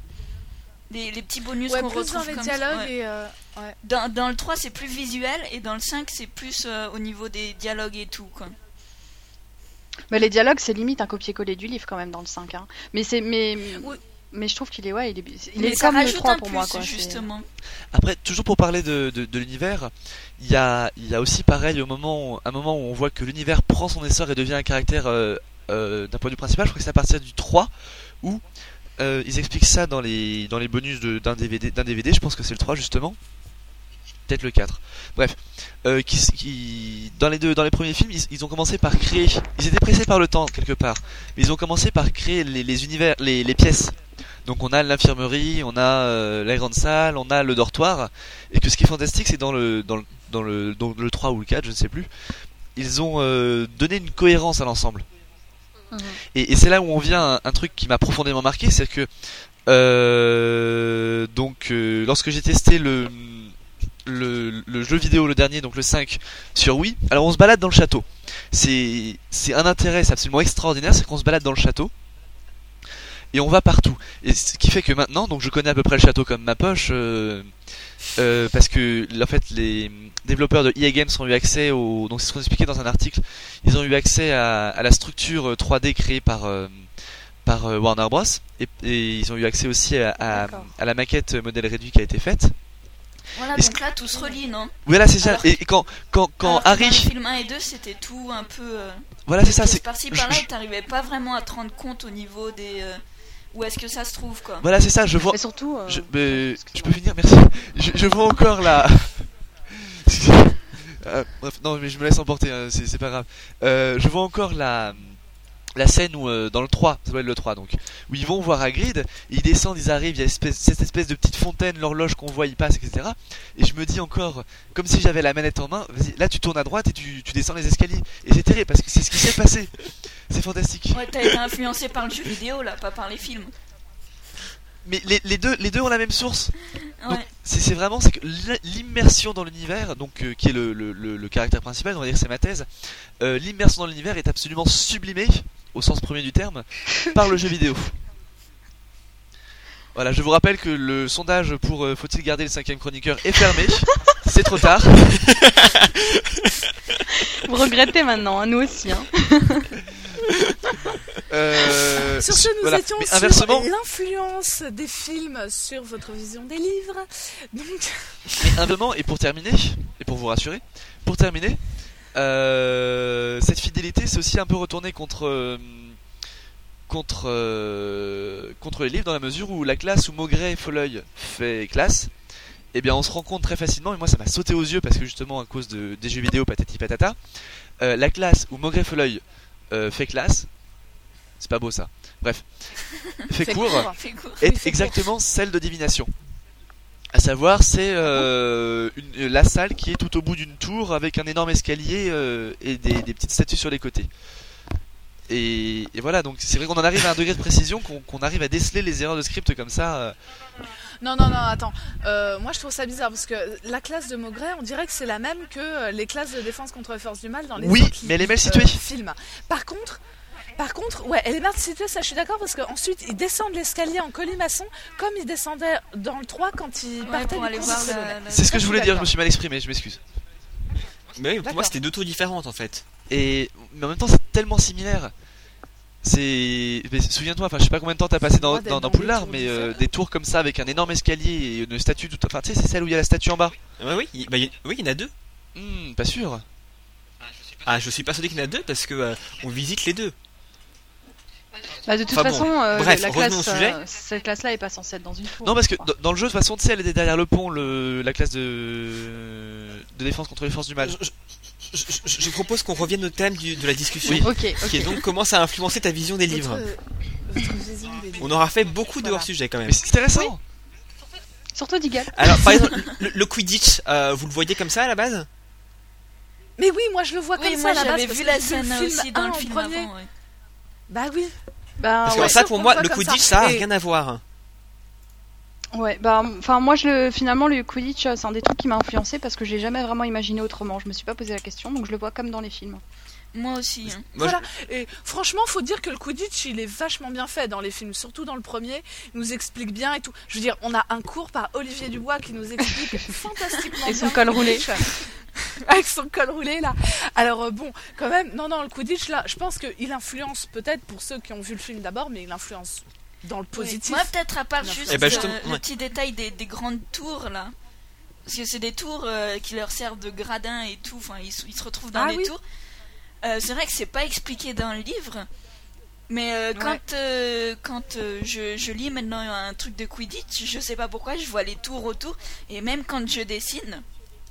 Les, les petits bonus Ouais, qu'on retrouve dans les comme dialogues ça. ouais. et euh, ouais. Dans, dans le 3 c'est plus visuel et dans le 5 c'est plus euh, au niveau des dialogues et tout quoi. Mais les dialogues, c'est limite un copier-coller du livre quand même dans le 5. Hein. Mais c'est mais Oui. Mais je trouve qu'il est ouais, il est il Mais est ça comme le rajoute 3 un pour plus moi quoi. justement. Après, toujours pour parler de, de, de l'univers, il y a, il y a aussi pareil au moment, où- un moment où on voit que l'univers prend son essor et devient un caractère euh, euh, d'un point de vue principal. Je crois que c'est à partir du 3 où euh, ils expliquent ça dans les, dans les bonus de- d'un DVD, d'un DVD. Je pense que c'est le 3 justement. Peut-être le 4. Bref, euh, qui, qui, dans les deux, dans les premiers films, ils, ils ont commencé par créer. Ils étaient pressés par le temps quelque part, mais ils ont commencé par créer les, les univers, les, les pièces. Donc on a l'infirmerie, on a euh, la grande salle, on a le dortoir, et que ce qui est fantastique, c'est dans le dans le dans le dans le 3 ou le 4, je ne sais plus, ils ont euh, donné une cohérence à l'ensemble. Mhm. Et, et c'est là où on vient à un, un truc qui m'a profondément marqué, c'est que euh, donc lorsque j'ai testé le, le le jeu vidéo le dernier, donc le 5 sur Wii, alors on se balade dans le château. C'est un intérêt, c'est absolument extraordinaire, c'est qu'on se balade dans le château et on va partout. Et ce qui fait que maintenant, donc je connais à peu près le château comme ma poche, euh, euh, parce que en fait les développeurs de EA Games ont eu accès au, donc c'est ce qu'on expliquait dans un article, ils ont eu accès à, à la structure 3D créée par euh, par euh, Warner Bros et, et ils ont eu accès aussi à, à, à la maquette modèle réduit qui a été faite. Voilà, donc là tout se relie, non Voilà, c'est ça. Alors- Et, et quand quand quand Alors que Dans Harry, le film 1 et 2, c'était tout un peu. euh, voilà, c'est ça, c'est par-là je- et t'arrivais pas vraiment à te rendre compte au niveau des. euh, où est-ce que ça se trouve, quoi. voilà, c'est ça. Je vois, Et surtout euh, Je, mais, je peux finir, merci. Je, je vois encore la. Euh, bref, non, mais je me laisse emporter, hein, c'est pas grave. Euh, je vois encore la la scène où euh, dans le 3, ça doit être le 3 donc, où ils vont voir Hagrid, ils descendent, ils arrivent, il y a espèce- cette espèce de petite fontaine, l'horloge qu'on voit, il passe, etc. Et je me dis encore, comme si j'avais la manette en main, vas-y, là tu tournes à droite et tu, tu descends les escaliers. Et c'est terrible parce que c'est ce qui s'est passé. C'est fantastique. Ouais, t'as été influencé par le jeu vidéo là, pas par les films. Mais les, les deux, les deux ont la même source. Ouais. c'est c'est vraiment c'est que l'i- l'immersion dans l'univers, donc euh, qui est le, le, le, le caractère principal, on va dire c'est ma thèse. euh, l'immersion dans l'univers est absolument sublimée, au sens premier du terme, par le jeu vidéo. Voilà, je vous rappelle que le sondage pour euh, faut-il garder le cinquième chroniqueur est fermé. c'est trop tard. Vous regrettez maintenant, hein, nous aussi. Hein. Euh, Sur ce, nous voilà. étions Mais sur l'influence des films sur votre vision des livres. Donc, Mais humblement, et pour terminer, et pour vous rassurer, pour terminer, euh, cette fidélité c'est aussi un peu retourné contre euh, contre euh, contre les livres dans la mesure où la classe où Maugret Folleuil fait classe eh bien on se rend compte très facilement, et moi ça m'a sauté aux yeux parce que justement à cause de, des jeux vidéo patati patata, euh, la classe où Maugrey Foleuil euh, fait classe, c'est pas beau ça, bref, fait court. Court. Est exactement celle de divination. À savoir, c'est euh, une- la salle qui est tout au bout d'une tour avec un énorme escalier euh, et des, des petites statues sur les côtés. Et, et voilà, donc c'est vrai qu'on en arrive à un degré de précision qu'on qu'on arrive à déceler les erreurs de script comme ça. euh. Non, non, non, attends. Euh, moi, je trouve ça bizarre parce que la classe de Maugret, on dirait que c'est la même que euh, les classes de défense contre les forces du mal dans les Oui, mais elle est mal euh, située. films. Par contre, par contre, ouais, elle est située, ça, je suis d'accord parce qu'ensuite ils descendent l'escalier en colimaçon comme ils descendaient dans le 3 quand ils Ouais, partaient pour du C'est ce que je voulais dire, je me suis mal exprimé, je m'excuse. Mais oui, pour moi c'était deux tours différentes en fait. Et mais en même temps, c'est tellement similaire. C'est. mais Souviens-toi, enfin, je sais pas combien de temps t'as passé dans, dans, tours mais euh, des tours comme ça avec un énorme escalier et une statue tout. Enfin, tu sais, c'est celle où il y a la statue en bas. Ouais, oui, il- bah, il- oui, il y en a deux. Hmm, pas sûr. Ah, je suis persuadé qu'il y en a deux parce que euh, on visite les deux. Bah, de toute Enfin bon, façon, euh, bref, la revenons classe, au sujet. euh, cette classe-là est pas censée être dans une tour. Non, parce que dans, dans le jeu, de toute façon, tu sais, elle était derrière le pont, le, la classe de, de défense contre les forces du mal. Je, je- je- je propose qu'on revienne au thème du- de la discussion, Oui. crois. Ok, ok. qui est donc comment ça a influencé ta vision des livres. Votre, votre. On aura fait beaucoup de hors-sujet quand même. Mais c'est intéressant. Surtout Digal. Alors, par exemple, le, le Quidditch, euh, vous le voyez comme ça à la base? Mais oui, moi je le vois Oui, comme moi ça à la base. j'avais vu la scène aussi dans 1 le film premier. avant. ouais. Bah oui. Bah, Parce que ouais. ça, pour moi, le Quidditch, ça. ça a Et- rien à voir. Ouais, bah, enfin, moi, je le, finalement, le Quidditch, euh, c'est un des trucs qui m'a influencé parce que j'ai jamais vraiment imaginé autrement. Je me suis pas posé la question, donc je le vois comme dans les films. Moi aussi. hein. Voilà. Et franchement, faut dire que le Quidditch, il est vachement bien fait dans les films, surtout dans le premier. Il nous explique bien et tout. Je veux dire, on a un cours par Olivier Dubois qui nous explique fantastiquement Et son col roulé. Avec son col roulé là. Alors euh, bon, quand même, non, non, le Quidditch là, je pense qu'il influence peut-être pour ceux qui ont vu le film d'abord, mais il influence dans le positif. Moi, peut-être à part juste Eh ben, euh, le petit détail des, des grandes tours là. Parce que c'est des tours euh, qui leur servent de gradins et tout. Enfin, ils, se- ils se retrouvent dans Ah les oui. tours. Euh, c'est vrai que c'est pas expliqué dans le livre. Mais euh, quand, Ouais. euh, quand euh, je, je lis maintenant un truc de Quidditch, je sais pas pourquoi, je vois les tours autour. Et même quand je dessine,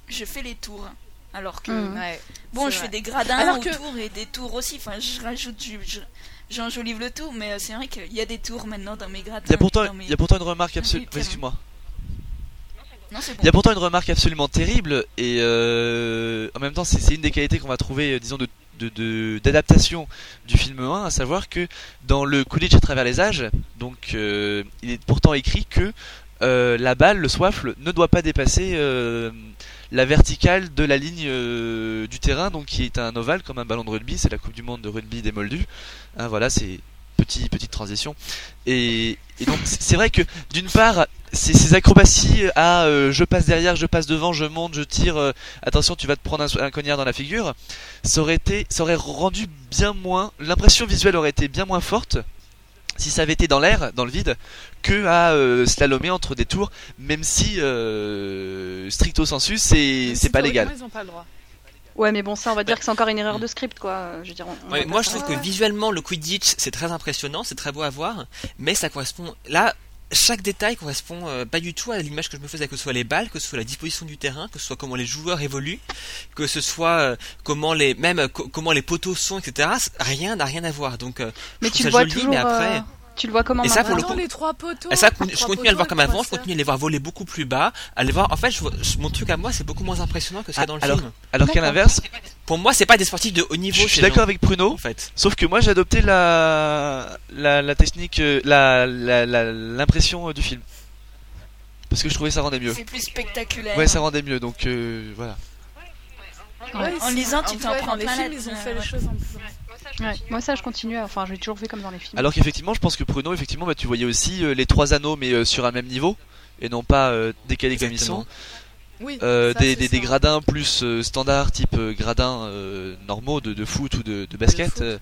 je fais les tours. Alors que. Ouais, bon, je vrai. fais des gradins Alors que- autour et des tours aussi. Enfin, je rajoute, je- je- j'enjolive le tout. Mais euh, c'est vrai qu'il y a des tours maintenant dans mes gradins. Il y a pourtant, dans mes- il y a pourtant une remarque Ah, absolument. oui, Excuse-moi. Non, c'est bon. Il y a pourtant une remarque absolument terrible et euh, en même temps c'est c'est une des qualités qu'on va trouver disons de d'adaptation du film 1 à savoir que dans le Quidditch à travers les âges donc euh, il est pourtant écrit que euh, la balle le soifle ne doit pas dépasser euh, la verticale de la ligne du terrain donc qui est un ovale comme un ballon de rugby c'est la coupe du monde de rugby des Moldus. Hein, voilà c'est petit petite transition et, et donc c'est vrai que d'une part ces, ces acrobaties à euh, je passe derrière, je passe devant, je monte, je tire, euh, attention tu vas te prendre un, un cognard dans la figure, ça aurait été, ça aurait rendu bien moins, l'impression visuelle aurait été bien moins forte si ça avait été dans l'air, dans le vide, que à euh, slalomer entre des tours, même si euh, stricto sensu c'est c'est pas légal. Ils ont pas le droit. Ouais, mais bon, ça, on va dire que c'est encore une erreur de script, quoi. Euh, Je veux dire, on- on Ouais, va moi, je trouve que visuellement, le Quidditch, c'est très impressionnant, c'est très beau à voir, mais ça correspond. Là, chaque détail correspond euh, pas du tout à l'image que je me faisais, que ce soit les balles, que ce soit la disposition du terrain, que ce soit comment les joueurs évoluent, que ce soit euh, comment les même euh, co- comment les poteaux sont, etc. Rien n'a rien à voir. Donc, Mais je tu trouve le ça vois joli, toujours. mais après. Tu le vois comment Et ça, pour le coup- Attends, les trois poteaux. Et ça, les je continue à le voir comme avant, je continue à les voir voler beaucoup plus bas, à les voir. En fait, je vois- je- mon truc à moi, c'est beaucoup moins impressionnant que ce qu'il y a Ah, dans le alors- film. Alors qu'à l'inverse, Pour moi, c'est pas des sportifs de haut niveau. je suis d'accord avec Pruno, En fait, sauf que moi j'ai adopté la, la, la technique, euh, la, la, la- l'impression euh, du film. Parce que je trouvais ça rendait mieux. C'est plus spectaculaire. Ouais, ça rendait mieux, donc euh, voilà. Ouais, En lisant, tu t'en prends les films, ils ont fait les choses en plus. Ouais, Moi, ça, je continue. à- Enfin, j'ai toujours fait comme dans les films. Alors qu'effectivement, je pense que Pruno, effectivement, bah, tu voyais aussi euh, les trois anneaux, mais euh, sur un même niveau, et non pas euh, décalés comme ils sont. Oui, Euh, ça, des, gradins plus euh, standards, type euh, gradins euh, normaux de, de foot ou de, de basket. foot. euh,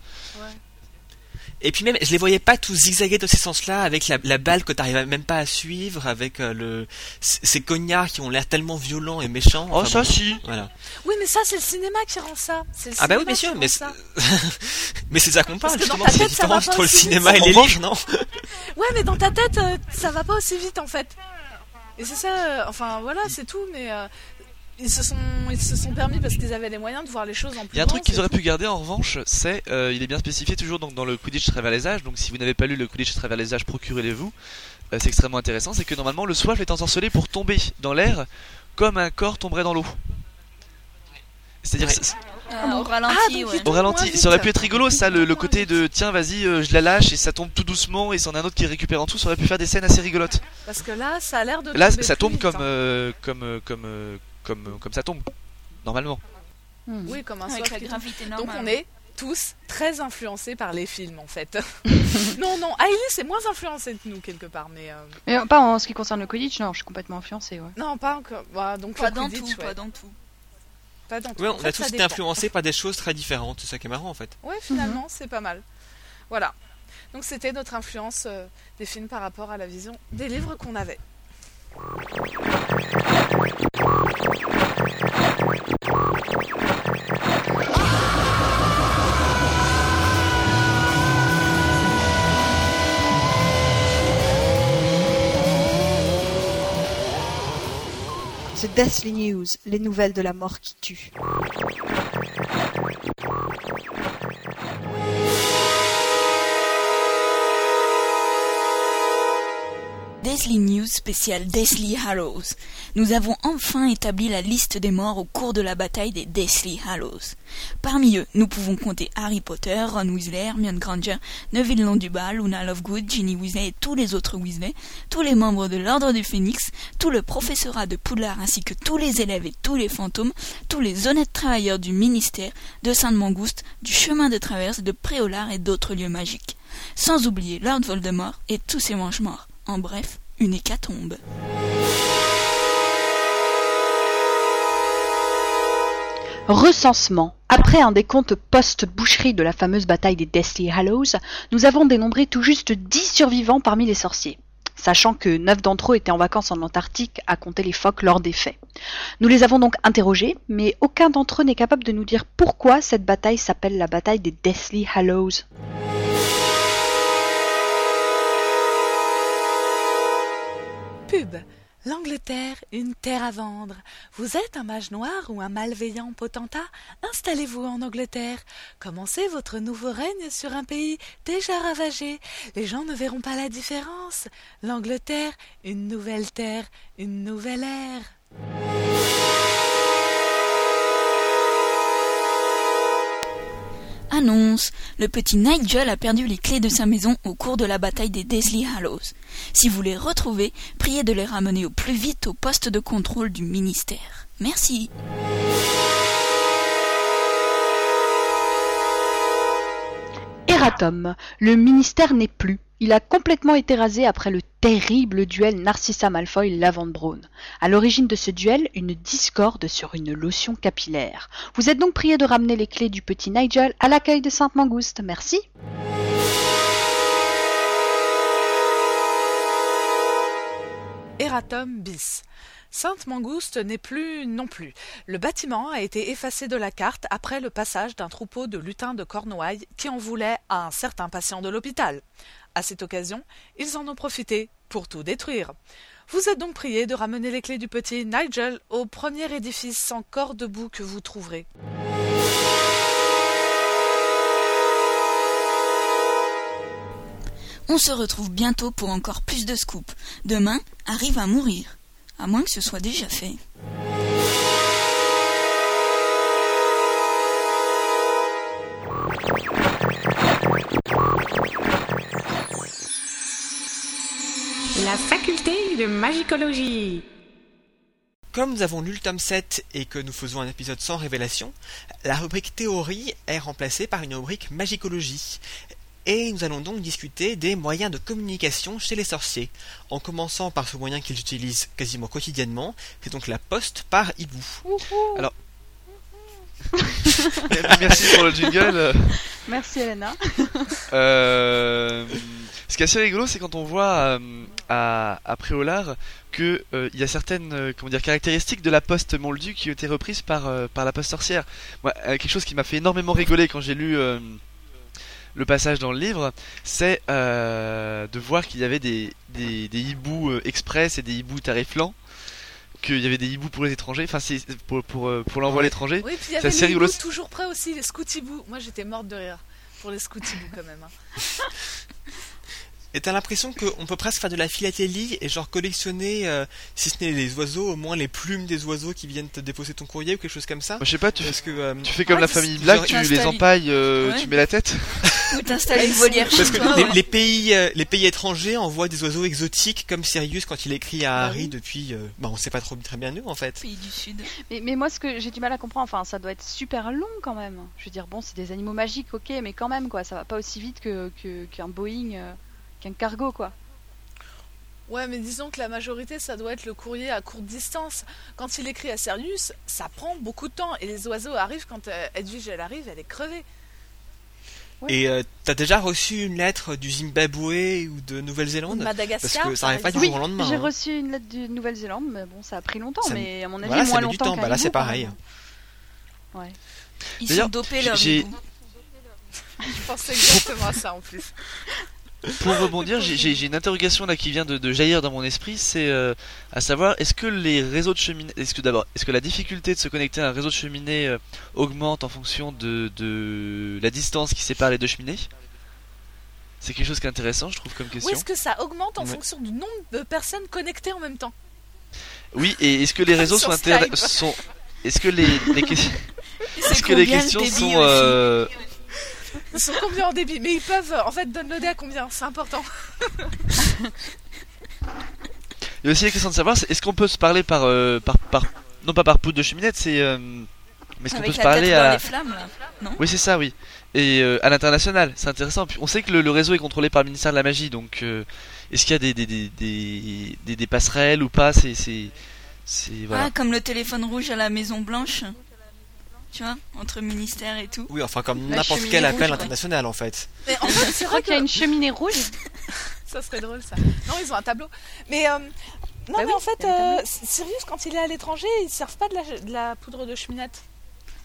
Et puis même, je les voyais pas tous zigzaguer dans ces sens-là, avec la, la balle que t'arrives même pas à suivre, avec euh, le ces cognards qui ont l'air tellement violents et méchants. Oh, ça bon, si Voilà. Oui, mais ça, c'est le cinéma qui rend ça. Le Ah bah oui, bien sûr, mais ça. mais c'est ça qu'on parle Parce que dans ta tête, ça va pas entre le aussi vite, cinéma et les livres, non Ouais, mais dans ta tête, euh, ça va pas aussi vite en fait. Et c'est ça, euh, enfin voilà, c'est tout, mais euh, ils, se sont, ils se sont permis parce qu'ils avaient les moyens de voir les choses en plus Il y a un truc qu'ils auraient pu garder en revanche, c'est, euh, il est bien spécifié toujours donc dans le Quidditch travers les âges, donc si vous n'avez pas lu le Quidditch travers les âges, procurez-les-vous. Euh, c'est extrêmement intéressant, c'est que normalement le Swafle est ensorcelé pour tomber dans l'air comme un corps tomberait dans l'eau. C'est-à-dire Euh, au Ah, ralenti, donc ouais. il au ralenti, ça aurait pu être rigolo ça, le, côté de tiens vas-y euh, je la lâche et ça tombe tout doucement et c'en a un autre qui récupère en dessous, ça aurait pu faire des scènes assez rigolotes. Parce que là, ça a l'air de. Là ça tombe vite, comme, hein. euh, comme, comme, euh, comme, euh, comme ça tombe, normalement. Hmm. Oui, comme un Avec la gravité Donc on est tous très influencés par les films en fait. non, non, Hailey c'est moins influencé que nous quelque part, mais euh, Mais pas en ce qui concerne le Quidditch, non, je suis complètement influencée, ouais. non, pas encore. Donc Pas dans Quidditch, tout, ouais. pas dans tout. Pas dans tout. Ouais, En on fait, a tous été influencés par des choses très différentes, c'est ça qui est marrant en fait. Ouais, finalement, c'est pas mal. Voilà. Donc c'était notre influence euh, des films par rapport à la vision des livres qu'on avait. The Deathly News, les nouvelles de la mort qui tue. Deathly News spécial Deathly Hallows. Nous avons enfin établi la liste des morts au cours de la bataille des Deathly Hallows. Parmi eux, nous pouvons compter Harry Potter, Ron Weasley, Hermione Granger, Neville Londubat, Luna Lovegood, Ginny Weasley et tous les autres Weasley, tous les membres de l'Ordre du Phénix, tout le professorat de Poudlard ainsi que tous les élèves et tous les fantômes, tous les honnêtes travailleurs du ministère, de Sainte-Mangouste, du chemin de traverse, de Préolard et d'autres lieux magiques. Sans oublier Lord Voldemort et tous ses mange-morts. En bref, une hécatombe. Recensement. Après un décompte post-boucherie de la fameuse bataille des Deathly Hallows, nous avons dénombré tout juste 10 survivants parmi les sorciers, sachant que 9 d'entre eux étaient en vacances en Antarctique à compter les phoques lors des faits. Nous les avons donc interrogés, mais aucun d'entre eux n'est capable de nous dire pourquoi cette bataille s'appelle la bataille des Deathly Hallows. Pub. L'Angleterre, une terre à vendre. Vous êtes un mage noir ou un malveillant potentat? Installez-vous en Angleterre. Commencez votre nouveau règne sur un pays déjà ravagé. Les gens ne verront pas la différence. L'Angleterre, une nouvelle terre, une nouvelle ère. Annonce Le petit Nigel a perdu les clés de sa maison au cours de la bataille des Deathly Hallows. Si vous les retrouvez, priez de les ramener au plus vite au poste de contrôle du ministère. Merci. Le ministère n'est plus. Il a complètement été rasé après le terrible duel Narcissa Malfoy-Lavande Brown. À l'origine de ce duel, une discorde sur une lotion capillaire. Vous êtes donc prié de ramener les clés du petit Nigel à l'accueil de Sainte-Mangouste. Merci. Eratom bis. Sainte Mangouste n'est plus non plus. Le bâtiment a été effacé de la carte après le passage d'un troupeau de lutins de Cornouailles qui en voulaient à un certain patient de l'hôpital. À cette occasion, ils en ont profité pour tout détruire. Vous êtes donc prié de ramener les clés du petit Nigel au premier édifice encore debout que vous trouverez. On se retrouve bientôt pour encore plus de scoops. Demain, arrive à mourir. À moins que ce soit déjà fait. La faculté de magicologie. Comme nous avons lu le tome 7 et que nous faisons un épisode sans révélation, la rubrique théorie est remplacée par une rubrique magicologie. Et nous allons donc discuter des moyens de communication chez les sorciers, en commençant par ce moyen qu'ils utilisent quasiment quotidiennement, c'est donc la poste par hibou. Alors, Merci pour le jingle. Merci Elena. Euh, ce qui est assez rigolo, c'est quand on voit euh, à, à Préolard que euh, y a certaines euh, comment dire caractéristiques de la poste moldue qui ont été reprises par euh, par la poste sorcière. Moi, euh, quelque chose qui m'a fait énormément rigoler quand j'ai lu euh, le passage dans le livre, c'est euh, de voir qu'il y avait des, des, des hiboux euh, express et des hiboux tariflants, qu'il y avait des hiboux pour les étrangers, enfin c'est pour, pour, euh, pour l'envoi à l'étranger. Oui, puis il y avait les rigolo. hiboux toujours prêts aussi, les scootibous. Moi j'étais morte de rire pour les scootibous quand même. hein. Et t'as l'impression qu'on peut presque faire de la philatélie et genre collectionner, euh, si ce n'est les oiseaux, au moins les plumes des oiseaux qui viennent te déposer ton courrier ou quelque chose comme ça? Moi, je sais pas, tu, Parce que euh, tu fais comme Ah, la famille Black, tu les empailles, euh, Ouais. tu mets la tête. Une volière parce chez que toi. les, ouais. les pays, les pays étrangers envoient des oiseaux exotiques comme Sirius quand il écrit à Bah Harry oui. depuis, euh, bah on sait pas trop très bien nous en fait. Pays du Sud. Mais, mais moi, ce que j'ai du mal à comprendre, enfin, ça doit être super long quand même. Je veux dire, bon, c'est des animaux magiques, ok, mais quand même, quoi, ça va pas aussi vite que que- qu'un Boeing, euh, qu'un cargo, quoi. Ouais, mais disons que la majorité, ça doit être le courrier à courte distance. Quand il écrit à Sirius, ça prend beaucoup de temps. Et les oiseaux arrivent quand euh, Edwige, elle arrive, elle est crevée. Ouais. Et euh, t'as déjà reçu une lettre du Zimbabwe ou de Ou de Nouvelle-Zélande? Madagascar. Parce que ça par arrive pas du jour au lendemain. J'ai hein. reçu une lettre de Nouvelle-Zélande, mais bon, ça a pris longtemps, Ça- mais à mon avis, Voilà, ça moins du longtemps temps. qu'un Bah là, c'est pareil. Ouais. Ils D'ailleurs, sont dopés hiboux. Je pensais exactement à ça en plus. Pour rebondir, j'ai- une interrogation là qui vient de, de jaillir dans mon esprit, c'est euh, à savoir est-ce que les réseaux de cheminées, est-ce que d'abord, est-ce que la difficulté de se connecter à un réseau de cheminées euh, augmente en fonction de, de la distance qui sépare les deux cheminées? C'est quelque chose qui est intéressant, je trouve comme Ou question. est-ce que ça augmente en Ouais. fonction du nombre de personnes connectées en même temps? Oui, et est-ce que les réseaux sont, sont est-ce que les, les que- C'est est-ce que les questions sont euh, Ils sont combien en débit? Mais ils peuvent en fait downloader à combien? C'est important. Il y a aussi la question de savoir, est-ce qu'on peut se parler par, euh, par, par non pas par poudre de cheminette, c'est euh, mais est-ce qu'on peut se parler à les flammes là. Oui, c'est ça, oui. Et euh, à l'international, c'est intéressant. Puis on sait que le, le réseau est contrôlé par le ministère de la Magie, donc euh, est-ce qu'il y a des, des, des, des, des- des passerelles ou pas? C'est c'est c'est voilà. Ah, comme le téléphone rouge à la Maison Blanche. Tu vois, entre ministères et tout. Oui, enfin comme n'importe quel rouge, appel ouais. international en fait. Mais en fait, c'est vrai qu'il y a une cheminée rouge. ça serait drôle ça. Non, ils ont un tableau. Mais euh, non, Bah mais oui, en fait, euh, Sirius quand il est à l'étranger, ils servent pas de la, de la poudre de cheminette.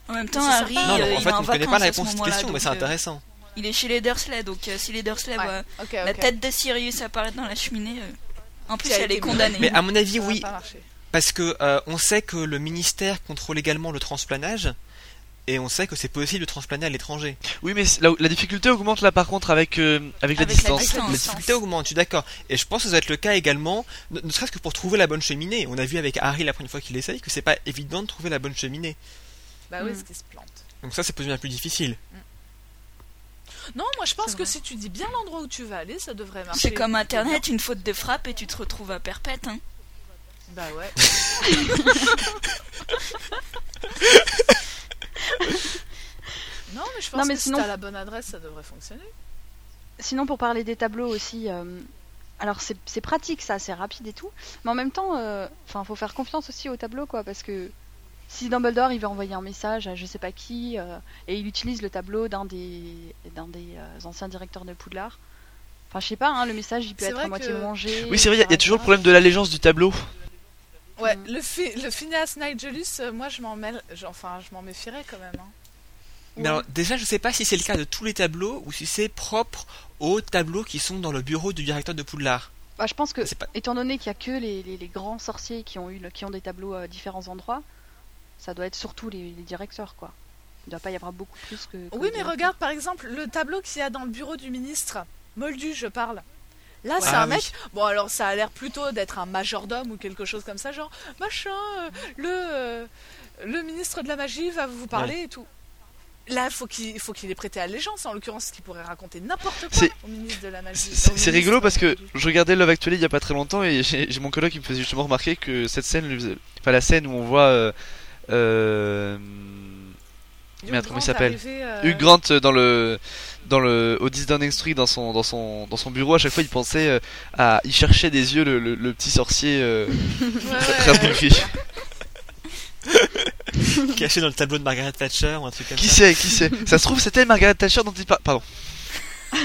En même temps, Harry, sympa. Non, euh, non, en il fait, est en on ne connaît vacances pas la réponse à cette question, mais c'est euh, intéressant. Il est chez les Dursley, donc euh, si les Dursley Ouais. voient la tête de Sirius apparaître dans la cheminée, euh, en plus elle est condamnée. Mais à mon avis, oui, parce que euh, on sait que le ministère contrôle également le transplanage. Et on sait que c'est possible de transplaner à l'étranger. Oui, mais la, la difficulté augmente là par contre avec euh, avec, la Avec la distance. distance. La difficulté augmente, je suis d'accord. Et je pense que ça va être le cas également, ne, ne serait-ce que pour trouver la bonne cheminée. On a vu avec Harry la première fois qu'il essaye que c'est pas évident de trouver la bonne cheminée. Bah oui, Mm. ce qui se plante. Donc ça, c'est bien plus difficile. Non, moi je pense que si tu dis bien l'endroit où tu vas aller, ça devrait marcher. C'est comme internet, une faute de frappe et tu te retrouves à perpète. Hein. Bah ouais. non, mais je pense Non, mais que sinon- si t'as la bonne adresse, ça devrait fonctionner. Sinon, pour parler des tableaux aussi, euh, alors c'est pratique ça, c'est rapide et tout, mais en même temps, euh, enfin, faut faire confiance aussi aux tableaux quoi, parce que si Dumbledore il veut envoyer un message à je sais pas qui euh, et il utilise le tableau d'un des d'un des euh, anciens directeurs de Poudlard, enfin je sais pas, hein, le message il peut être à moitié que- mangé. Oui, c'est vrai, il y a- y, toujours le problème de l'allégeance du tableau. Ouais, Mm. le, fi- le Phineas Nigelus, euh, moi je m'en mêle, je- enfin je m'en méfierais quand même. hein. Mais alors, déjà, je sais pas si c'est le cas de tous les tableaux ou si c'est propre aux tableaux qui sont dans le bureau du directeur de Poudlard. Bah, je pense que, pas- étant donné qu'il y a que les, les- les grands sorciers qui ont eu le- qui ont des tableaux à différents endroits, ça doit être surtout les, les directeurs quoi. Il doit pas y avoir beaucoup plus que. que Oui, mais directeurs. regarde par exemple le tableau qu'il y a dans le bureau du ministre, Moldu, je parle. Là, c'est Ah un oui. mec. Bon, alors ça a l'air plutôt d'être un majordome ou quelque chose comme ça, genre machin, euh, le euh, le ministre de la magie va vous parler et tout. Là, faut qu'il faut qu'il ait prêté allégeance, en l'occurrence, qu'il pourrait raconter n'importe quoi C'est- au ministre de la magie. C'est rigolo parce que je regardais Love Actually il y a pas très longtemps et j'ai mon coloc qui me faisait justement remarquer que cette scène, enfin la scène où on voit euh, euh, merde, comment il s'appelle? euh, Hugh Grant dans le dans le au 10 Downing Street dans son dans son dans son bureau à chaque fois il pensait euh, à il cherchait des yeux le, le- le petit sorcier euh, ouais, très rabougri. Caché dans le tableau de Margaret Thatcher ou un truc comme qui ça. sait qui sait ça se trouve c'était Margaret Thatcher dont il parle pardon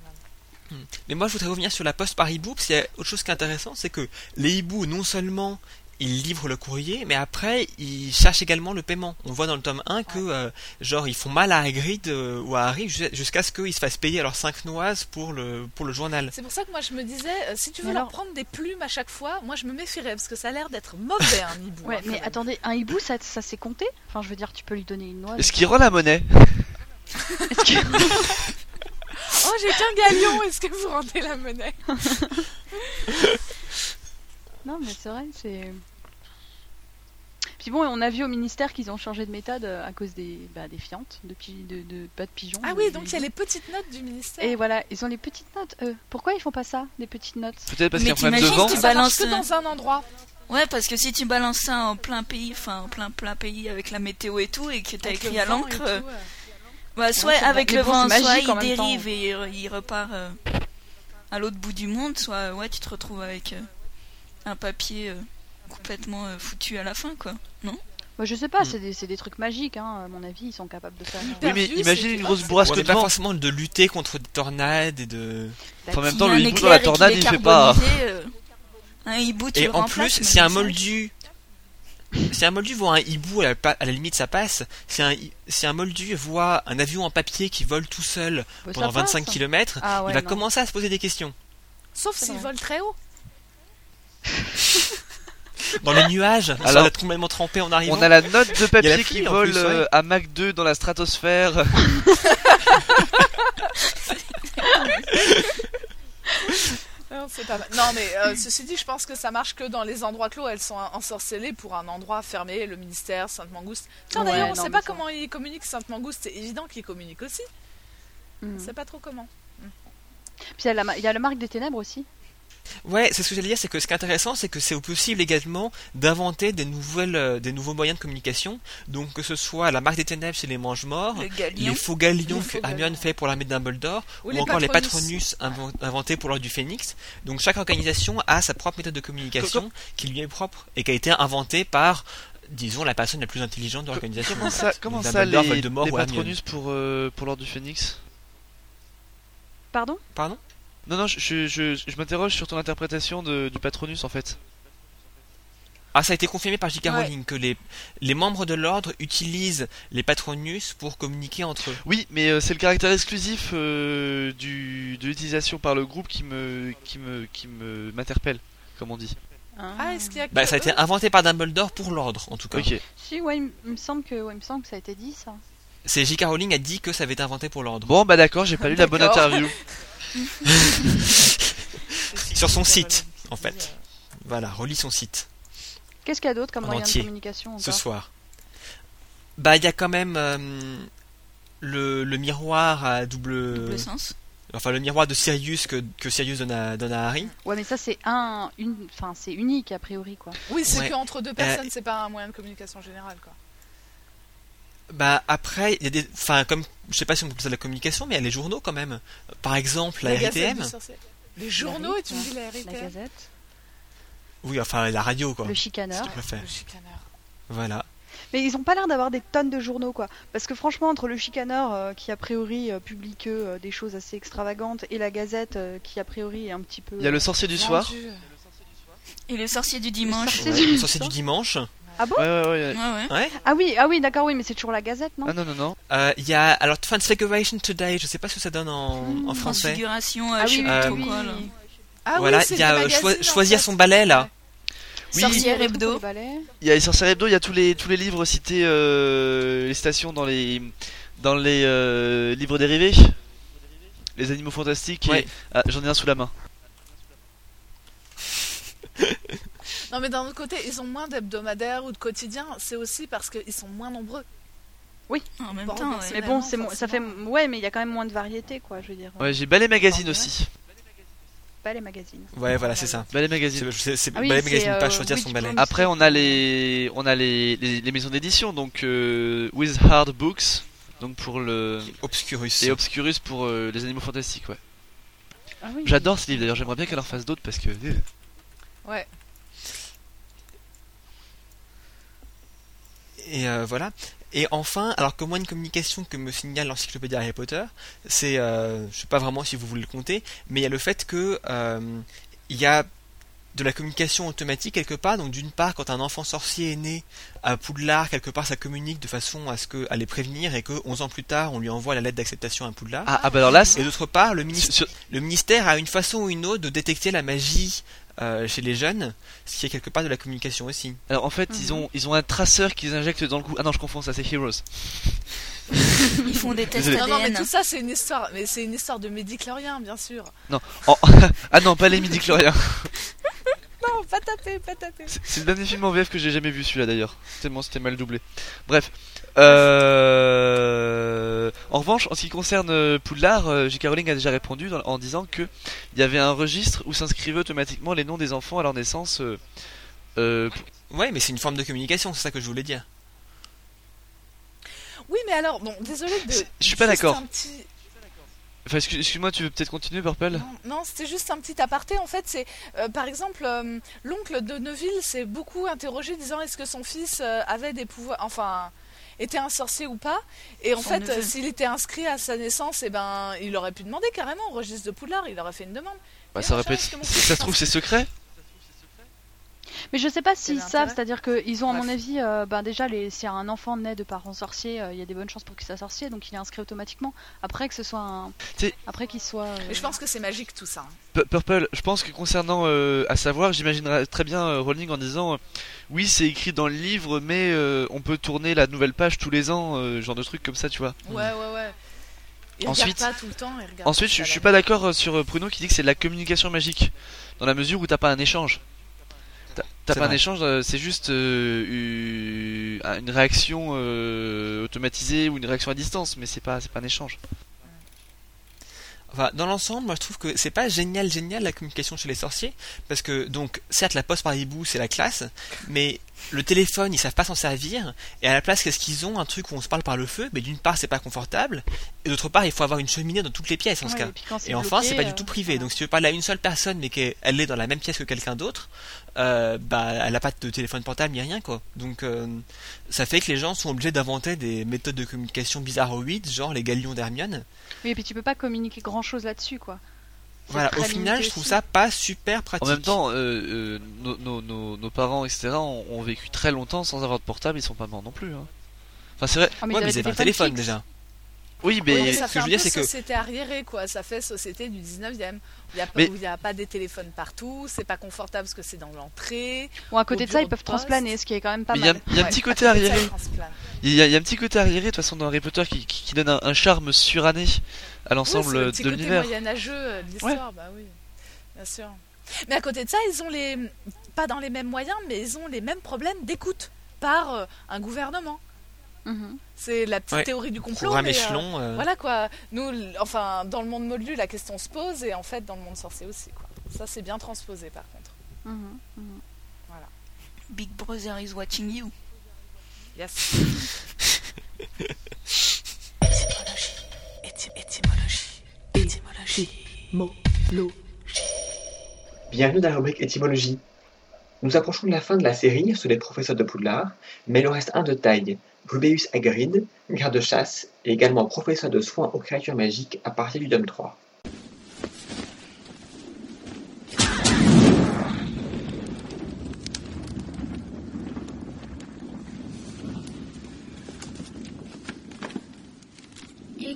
mal. Mais moi, je voudrais revenir sur la poste par hibou, parce qu'il y a autre chose qui est intéressant, c'est que les hiboux, non seulement il livre le courrier, mais après, il cherche également le paiement. On voit dans le tome 1 que, euh, genre, ils font mal à Hagrid euh, ou à Harry ju- jusqu'à ce qu'ils se fassent payer leurs 5 noises pour le, pour le journal. C'est pour ça que moi je me disais, euh, si tu veux leur prendre des plumes à chaque fois, moi je me méfierais parce que ça a l'air d'être mauvais un hibou. Ouais, hein, quand mais même. attendez, un hibou, ça, ça s'est compté? Enfin, je veux dire, tu peux lui donner une noix. Est-ce qu'il rend la monnaie? Est-ce Oh, j'ai qu'un galion, est-ce que vous rendez la monnaie? Non, mais c'est vrai, c'est. Puis bon, on a vu au ministère qu'ils ont changé de méthode euh, à cause des, bah, des fientes, de, pi- de, de- pas de pigeons. Ah mais oui, donc il y a les petites notes du ministère. Et voilà, ils ont les petites notes. eux. Pourquoi ils font pas ça, des petites notes? Peut-être parce qu'il y a un problème de vent. tu balances que dans un endroit. Ouais, parce que si tu balances ça en plein pays, enfin en plein plein pays avec la météo et tout, et que t'as écrit à l'encre, euh, bah soit avec le vent, soit il dérive et il, il repart euh, à l'autre bout du monde, soit ouais tu te retrouves avec euh, un papier euh, complètement euh, foutu à la fin, quoi. Non? Moi, Je sais pas, Mm. c'est des, trucs magiques, hein, à mon avis, ils sont capables de faire. Oui, mais vu, imagine c'est- une grosse bourrasque de n'est pas vent. forcément de lutter contre des tornades et de... Enfin, en même S'il temps, le un hibou dans la tornade, est il fait pas. euh, un hibou, tu Et le en plus, si un moldu... Si un moldu voit un hibou, à la, à la limite ça passe. Si un, hi- si un moldu voit un avion en papier qui vole tout seul Bah, pendant passe. 25 km, Ah ouais, il va non. commencer à se poser des questions. Sauf vrai. volent très haut. Dans les nuages, Alors- Alors, être complètement trempé en arrivant. On a la note de a papier qui vole plus, euh, ouais. à Mach 2 dans la stratosphère. Non, c'est pas mal. Non, mais euh, ceci dit, je pense que ça marche que dans les endroits clos. Elles sont ensorcelées pour un endroit fermé, le ministère, Sainte-Mangouste. Tiens, Ouais, d'ailleurs, on non, sait pas ça- comment ils communiquent Sainte-Mangouste. C'est évident qu'ils communiquent aussi. Mm. On sait pas trop comment. Puis il y, a la ma- il y a le marque des ténèbres aussi. Ouais, c'est ce que j'allais dire, c'est que ce qui est intéressant, c'est que c'est possible également d'inventer des nouvelles, euh, des nouveaux moyens de communication. Donc que ce soit la marque des ténèbres chez les mange-morts, Le les faux galions que Hermione fait pour l'armée de Dumbledore, Ou ou, les encore les Patronus. Patronus inven- inventés pour l'ordre du Phénix. Donc chaque organisation a sa propre méthode de communication qui lui est propre et qui a été inventée par, disons, la personne la plus intelligente de l'organisation. Comment ça, comment ça les. Patronus pour, euh, pour l'ordre du Phénix? Pardon? Pardon? Non, non, je, je, je, je m'interroge sur ton interprétation de- du Patronus en fait. Ah, ça a été confirmé par J.K. Ouais. Rowling que les, les membres de l'ordre utilisent les Patronus pour communiquer entre eux. Oui, mais euh, c'est le caractère exclusif euh, du, de l'utilisation par le groupe qui me qui me qui me m'interpelle, comme on dit. Ah, est-ce qu'il y a que Bah, ça a été inventé par Dumbledore pour l'ordre, en tout cas. Ok. Si, ouais, il me semble que, ouais, il me semble que ça a été dit ça. C'est J.K. Rowling a dit que ça avait été inventé pour l'ordre. Bon, bah d'accord, j'ai pas lu la bonne interview. Sur son site, en fait. Voilà, relis son site Qu'est-ce qu'il y a d'autre comme En moyen entier, de communication ce soir. Bah, il y a quand même euh, le, le miroir à double. Double sens. Enfin, le miroir de Sirius que, que Sirius donne à, donne à Harry. Ouais, mais ça c'est un, une, enfin c'est unique a priori quoi. Oui, c'est Ouais. que entre deux personnes, c'est pas un moyen de communication général, quoi. Bah, après, il y a des. Enfin, comme. Je sais pas si on peut ça de la communication, mais il y a les journaux quand même. Par exemple, la, RTM. Les journaux, et tu me dis la La RTM Gazette, Oui, enfin, la radio, quoi. le chicaneur. Le chicaneur. Voilà. Mais ils ont pas l'air d'avoir des tonnes de journaux quoi. Parce que franchement entre le chicaneur euh, qui a priori euh, publie que euh, des choses assez extravagantes et la Gazette euh, qui a priori est un petit peu. Il y a le sorcier du soir. Et le sorcier du dimanche. sorcier Ouais, du le sorcier du dimanche. Ah bon? Ouais, ouais, ouais. Ouais, ouais. Ouais. Ah oui, ah oui, d'accord, oui, mais c'est toujours la Gazette, non? Ah non, non, non. Euh, Il y a. Alors, Transfiguration Today, je sais pas ce que ça donne en, en français. Transfiguration, euh, Ah sais oui, Euh, oui, quoi là. Ah voilà, oui, c'est il y a euh, en choisir fait. son balai là. Oui, Sorcier Le hebdo. il y a les sorcières hebdo, il y a tous les tous les livres cités, euh, les stations dans les dans les euh, livres dérivés, les animaux fantastiques. et- Ouais. Ah, J'en ai un sous la main. Non, mais d'un autre côté, ils ont moins d'hebdomadaires ou de quotidiens. C'est aussi parce qu'ils sont moins nombreux. En même Bon, temps, ouais. Mais bon, c'est ça fait, ouais, mais il y a quand même moins de variété, quoi, je veux dire. Ouais, j'ai Ballet Magazine aussi. Pas les magazines. Ouais, voilà, c'est ça. Ballet Magazine. c'est- Ah oui, balai c'est, magazine, pas euh, choisir oui, son peux- Après, on a les on a les, les, les maisons d'édition, donc euh, Wizard Books, donc pour le Obscurus. et Obscurus pour euh, les animaux fantastiques. Ouais. Ah oui. J'adore ce livre d'ailleurs. J'aimerais bien qu'elle en fasse d'autres parce que. euh, Ouais. Et euh, voilà. Et enfin, alors que moi une communication que me signale l'encyclopédie Harry Potter, c'est, euh, je sais pas vraiment si vous voulez le compter, mais il y a le fait que euh, il y a de la communication automatique quelque part. Donc d'une part, quand un enfant sorcier est né à Poudlard, quelque part ça communique de façon à ce que à les prévenir et que 11 ans plus tard, on lui envoie la lettre d'acceptation à Poudlard. Ah, ah bah alors là, c'est- Et d'autre part, le ministère a une façon ou une autre de détecter la magie euh, chez les jeunes, ce qui est quelque part de la communication aussi. alors en fait, ils ont ils ont un traceur qu'ils injectent dans le cou. Ah non, je confonds, ça c'est Heroes. Ils font des tests. Non, non, mais tout ça, c'est une histoire. Mais c'est une histoire de médiclorien, bien sûr. Non. Oh, ah non, pas les midi-chloriens. Non, pas taper, pas taper. C'est le dernier film en VF que j'ai jamais vu celui-là d'ailleurs. Tellement c'était mal doublé. Bref. Euh... En revanche, en ce qui concerne euh, Poudlard, euh, J.K. Rowling a déjà répondu dans- en disant que il y avait un registre où s'inscrivaient automatiquement les noms des enfants à leur naissance. euh, euh, Ouais, mais c'est une forme de communication, c'est ça que je voulais dire. Oui, mais alors, bon, désolé de. Je suis pas d'accord. un petit- Enfin, excuse-moi, tu veux peut-être continuer, Purple? Non, non, c'était juste un petit aparté. En fait, c'est euh, par exemple euh, l'oncle de Neuville s'est beaucoup interrogé, disant est-ce que son fils euh, avait des pouvoirs, enfin était un sorcier ou pas? Et en Son fait, euh, s'il était inscrit à sa naissance, et ben, il aurait pu demander carrément au registre de Poudlard. Il aurait fait une demande. Bah, Et ça que mon Si fils ça se trouve, c'est secret Mais je sais pas s'ils savent, c'est-à-dire qu'ils ont à mon avis, euh, ben déjà, les... si un enfant naît de parents sorciers, euh, il y a des bonnes chances pour qu'il soit sorcier, donc il est inscrit automatiquement. Après que ce soit un... Après qu'il soit... euh, Mais je pense que c'est magique tout ça. hein. Pu- Purple, je pense que concernant euh, à savoir, j'imaginerais très bien euh, Rowling en disant euh, oui, c'est écrit dans le livre, mais euh, on peut tourner la nouvelle page tous les ans, euh, genre de trucs comme ça, tu vois. Ouais, ouais, ouais. Il Ensuite- regarde pas tout le temps. il Ensuite, je, suis pas d'accord sur Pruno qui dit que c'est de la communication magique, dans la mesure où t'as pas un échange. T'as- pas un échange, euh, c'est juste euh, une réaction euh, automatisée ou une réaction à distance, mais c'est pas, c'est pas un échange. Enfin, dans l'ensemble, moi je trouve que c'est pas génial, génial la communication chez les sorciers, parce que donc certes la poste par hibou c'est la classe, mais le téléphone ils savent pas s'en servir, et à la place qu'est-ce qu'ils ont? Un truc où on se parle par le feu, mais d'une part c'est pas confortable, et d'autre part il faut avoir une cheminée dans toutes les pièces en ce cas. et Et enfin, c'est pas du euh, tout privé. voilà. Donc, si tu veux parler à une seule personne, mais qu'elle est dans la même pièce que quelqu'un d'autre, euh, bah, elle a pas de téléphone portable ni rien, quoi. Donc, euh, ça fait que les gens sont obligés d'inventer des méthodes de communication bizarroïdes, genre les galions d'Hermione. Oui, et puis tu peux pas communiquer grand-chose là-dessus, quoi. Voilà. Au final, je trouve aussi. ça pas super pratique. En même temps, euh, euh, nos, nos- nos- nos parents, etc., ont, ont vécu très longtemps sans avoir de portable, ils sont pas morts non plus. Hein. Enfin, c'est vrai. Ah, mais ouais, ils mais avaient ils avaient un des téléphones téléphone déjà. Oui, mais Ouais, mais ce ça que fait je veux dire, c'est que- société arriérée, quoi. Ça fait société du 19e. Où il n'y a, pas- Mais- a des téléphones partout, c'est pas confortable parce que c'est dans l'entrée. Bon, à côté de ça, ils peuvent transplaner, ce qui est quand même pas Mais mal. il y a un Ouais, petit côté arriéré. Il y, a, un petit côté arriéré de toute façon dans Harry Potter qui, qui, qui donne un, un charme suranné à Oui, l'ensemble c'est le petit de côté l'univers. moyenâgeux euh, de l'histoire, bah oui, bien sûr. Mais à côté de ça, ils ont les pas dans les mêmes moyens, mais ils ont les mêmes problèmes d'écoute par euh, un gouvernement. Mhm. C'est la petite Ouais. théorie du complot. Mais, euh, échelon. euh, Voilà quoi. Nous, enfin, dans le monde moldu, la question se pose, et en fait, dans le monde sorcier aussi, quoi. Ça, c'est bien transposé, par contre. Mhm, mhm. Big Brother is watching you. Yes. Bienvenue dans la rubrique étymologie. Nous approchons de la fin de la série sur les professeurs de Poudlard, mais il en reste un de taille, Rubeus Hagrid, garde-chasse et également professeur de soins aux créatures magiques à partir du tome 3.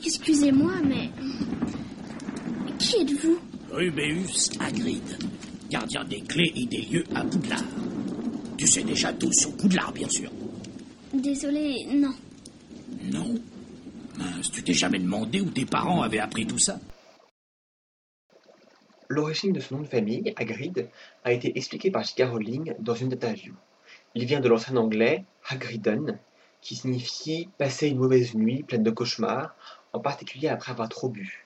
Excusez-moi, mais... Qui êtes-vous? Rubéus Hagrid, gardien des clés et des lieux à Poudlard. Tu sais déjà tout sur Poudlard, bien sûr. Désolé, non. Non Mince, tu t'es jamais demandé où tes parents avaient appris tout ça? L'origine de son nom de famille, Hagrid, a été expliquée par J.K. Rowling dans une interview. Il vient de l'ancien anglais Hagridden, qui signifie passer une mauvaise nuit pleine de cauchemars, en particulier après avoir trop bu.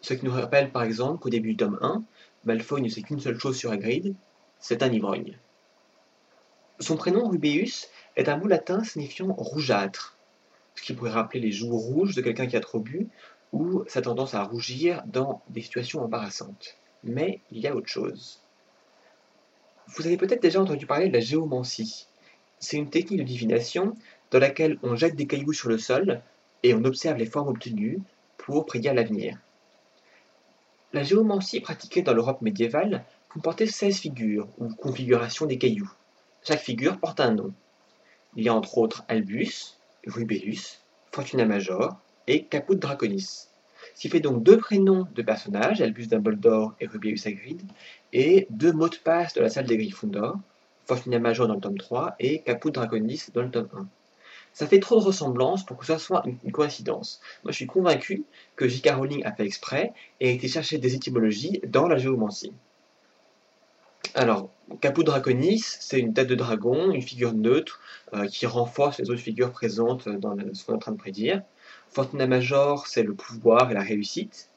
Ce qui nous rappelle par exemple qu'au début du tome 1, Malfoy ne sait qu'une seule chose sur Hagrid, c'est un ivrogne. Son prénom Rubeus est un mot latin signifiant rougeâtre, ce qui pourrait rappeler les joues rouges de quelqu'un qui a trop bu, ou sa tendance à rougir dans des situations embarrassantes. Mais il y a autre chose. Vous avez peut-être déjà entendu parler de la géomancie. C'est une technique de divination dans laquelle on jette des cailloux sur le sol et on observe les formes obtenues pour prédire l'avenir. La géomancie pratiquée dans l'Europe médiévale comportait 16 figures, ou configurations des cailloux. Chaque figure porte un nom. Il y a entre autres Albus, Rubeus, Fortuna Major et Caput Draconis. Ce qui fait donc deux prénoms de personnages, Albus Dumbledore et Rubeus Hagrid, et deux mots de passe de la salle des Gryffondor, Fortuna Major dans le tome 3 et Caput Draconis dans le tome 1. Ça fait trop de ressemblances pour que ce soit une coïncidence. Moi, je suis convaincu que J.K. Rowling a fait exprès et a été chercher des étymologies dans la géomancie. Alors, Caput Draconis, c'est une tête de dragon, une figure neutre euh, qui renforce les autres figures présentes dans ce qu'on est en train de prédire. Fortuna Major, c'est le pouvoir et la réussite.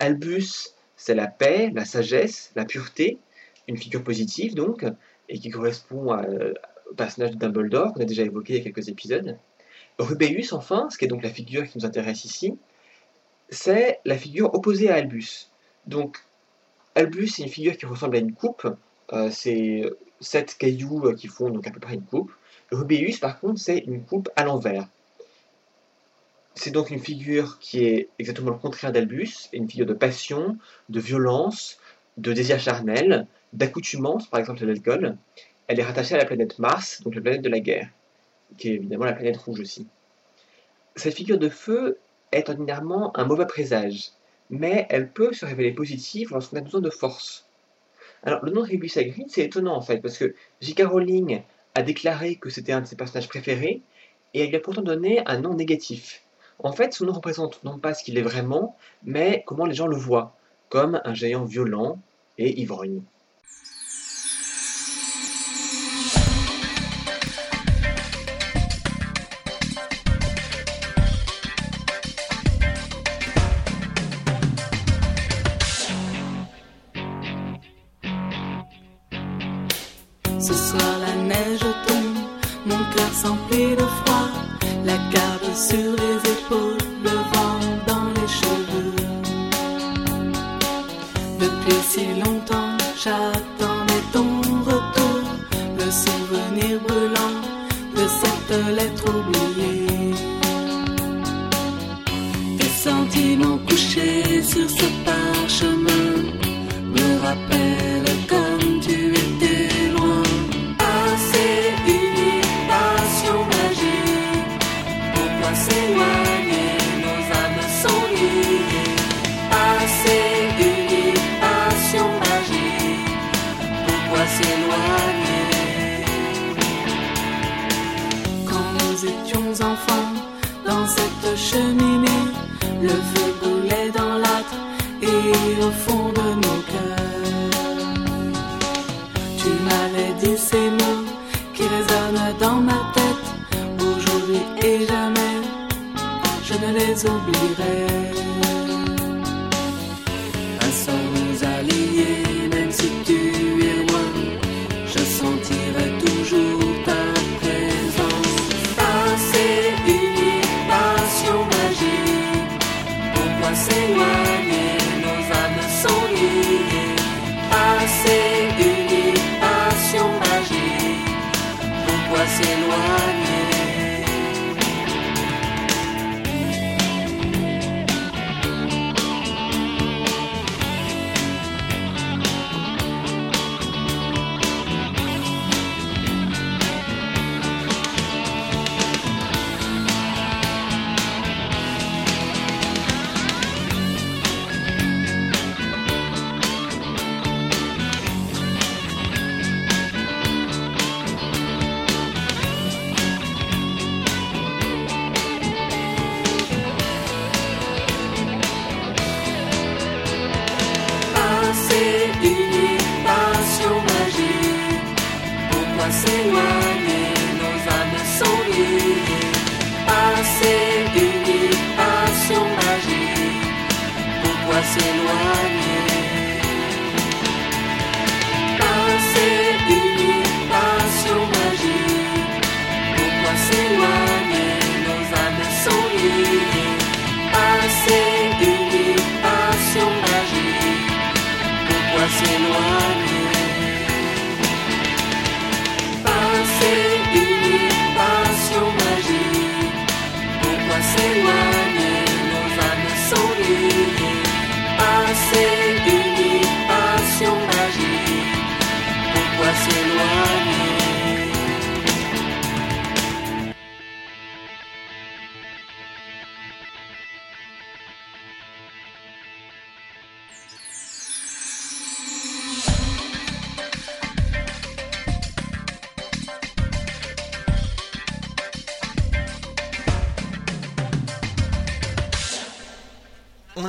Albus, c'est la paix, la sagesse, la pureté, une figure positive donc, et qui correspond à, au personnage de Dumbledore qu'on a déjà évoqué il y a quelques épisodes. Rubeus, enfin, ce qui est donc la figure qui nous intéresse ici, c'est la figure opposée à Albus. Donc, Albus, c'est une figure qui ressemble à une coupe. Euh, c'est sept cailloux qui font donc à peu près une coupe. Rubeus, par contre, c'est une coupe à l'envers. C'est donc une figure qui est exactement le contraire d'Albus, une figure de passion, de violence, de désir charnel, d'accoutumance, par exemple à l'alcool. Elle est rattachée à la planète Mars, donc la planète de la guerre, qui est évidemment la planète rouge aussi. Cette figure de feu est ordinairement un mauvais présage, mais elle peut se révéler positive lorsqu'on a besoin de force. Alors, le nom de Rubeus Hagrid, c'est étonnant en fait, parce que J.K. Rowling a déclaré que c'était un de ses personnages préférés, et elle lui a pourtant donné un nom négatif. En fait, son nom représente non pas ce qu'il est vraiment, mais comment les gens le voient, comme un géant violent et ivrogne. Le feu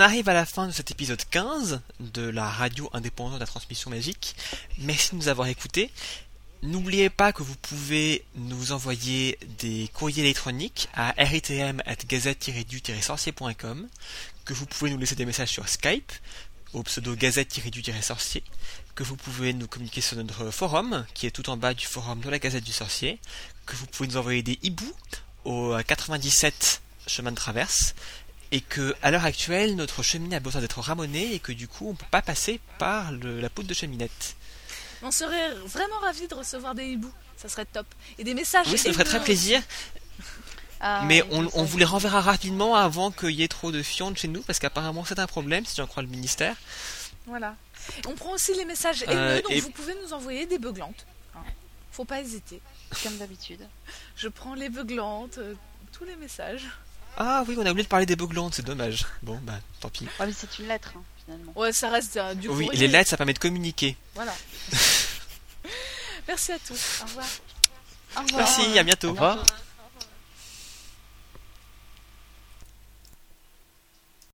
arrive à la fin de cet épisode 15 de la radio indépendante de la transmission magique. Merci de nous avoir écoutés. N'oubliez pas que vous pouvez nous envoyer des courriers électroniques à ritm.gazette-du-sorcier.com, que vous pouvez nous laisser des messages sur Skype au pseudo gazette-du-sorcier, que vous pouvez nous communiquer sur notre forum, qui est tout en bas du forum de la Gazette du Sorcier, que vous pouvez nous envoyer des hiboux au 97 chemin de traverse, et que à l'heure actuelle notre cheminée a besoin d'être ramonée et que du coup on peut pas passer par le- la poutre de cheminette. On serait vraiment ravis de recevoir des hiboux. Ça serait top. Et des messages. Oui, ça nous ferait très plaisir, Ah, mais oui, on, vous les renverra rapidement avant qu'il y ait trop de fientes chez nous, parce qu'apparemment c'est un problème si j'en crois le ministère. Voilà. On prend aussi les messages Euh, haineux, donc et- vous pouvez nous envoyer des beuglantes. hein. Faut pas hésiter. Comme d'habitude. Je prends les beuglantes, euh, tous les messages. Ah oui, on a oublié de parler des beuglantes, c'est dommage. Bon, bah tant pis. Ouais, mais c'est une lettre, hein, finalement. Ouais, ça reste euh, du Oui, courrier. les lettres ça permet de communiquer. Voilà. Merci à tous. Au revoir. Au revoir. Merci, à bientôt. Au revoir.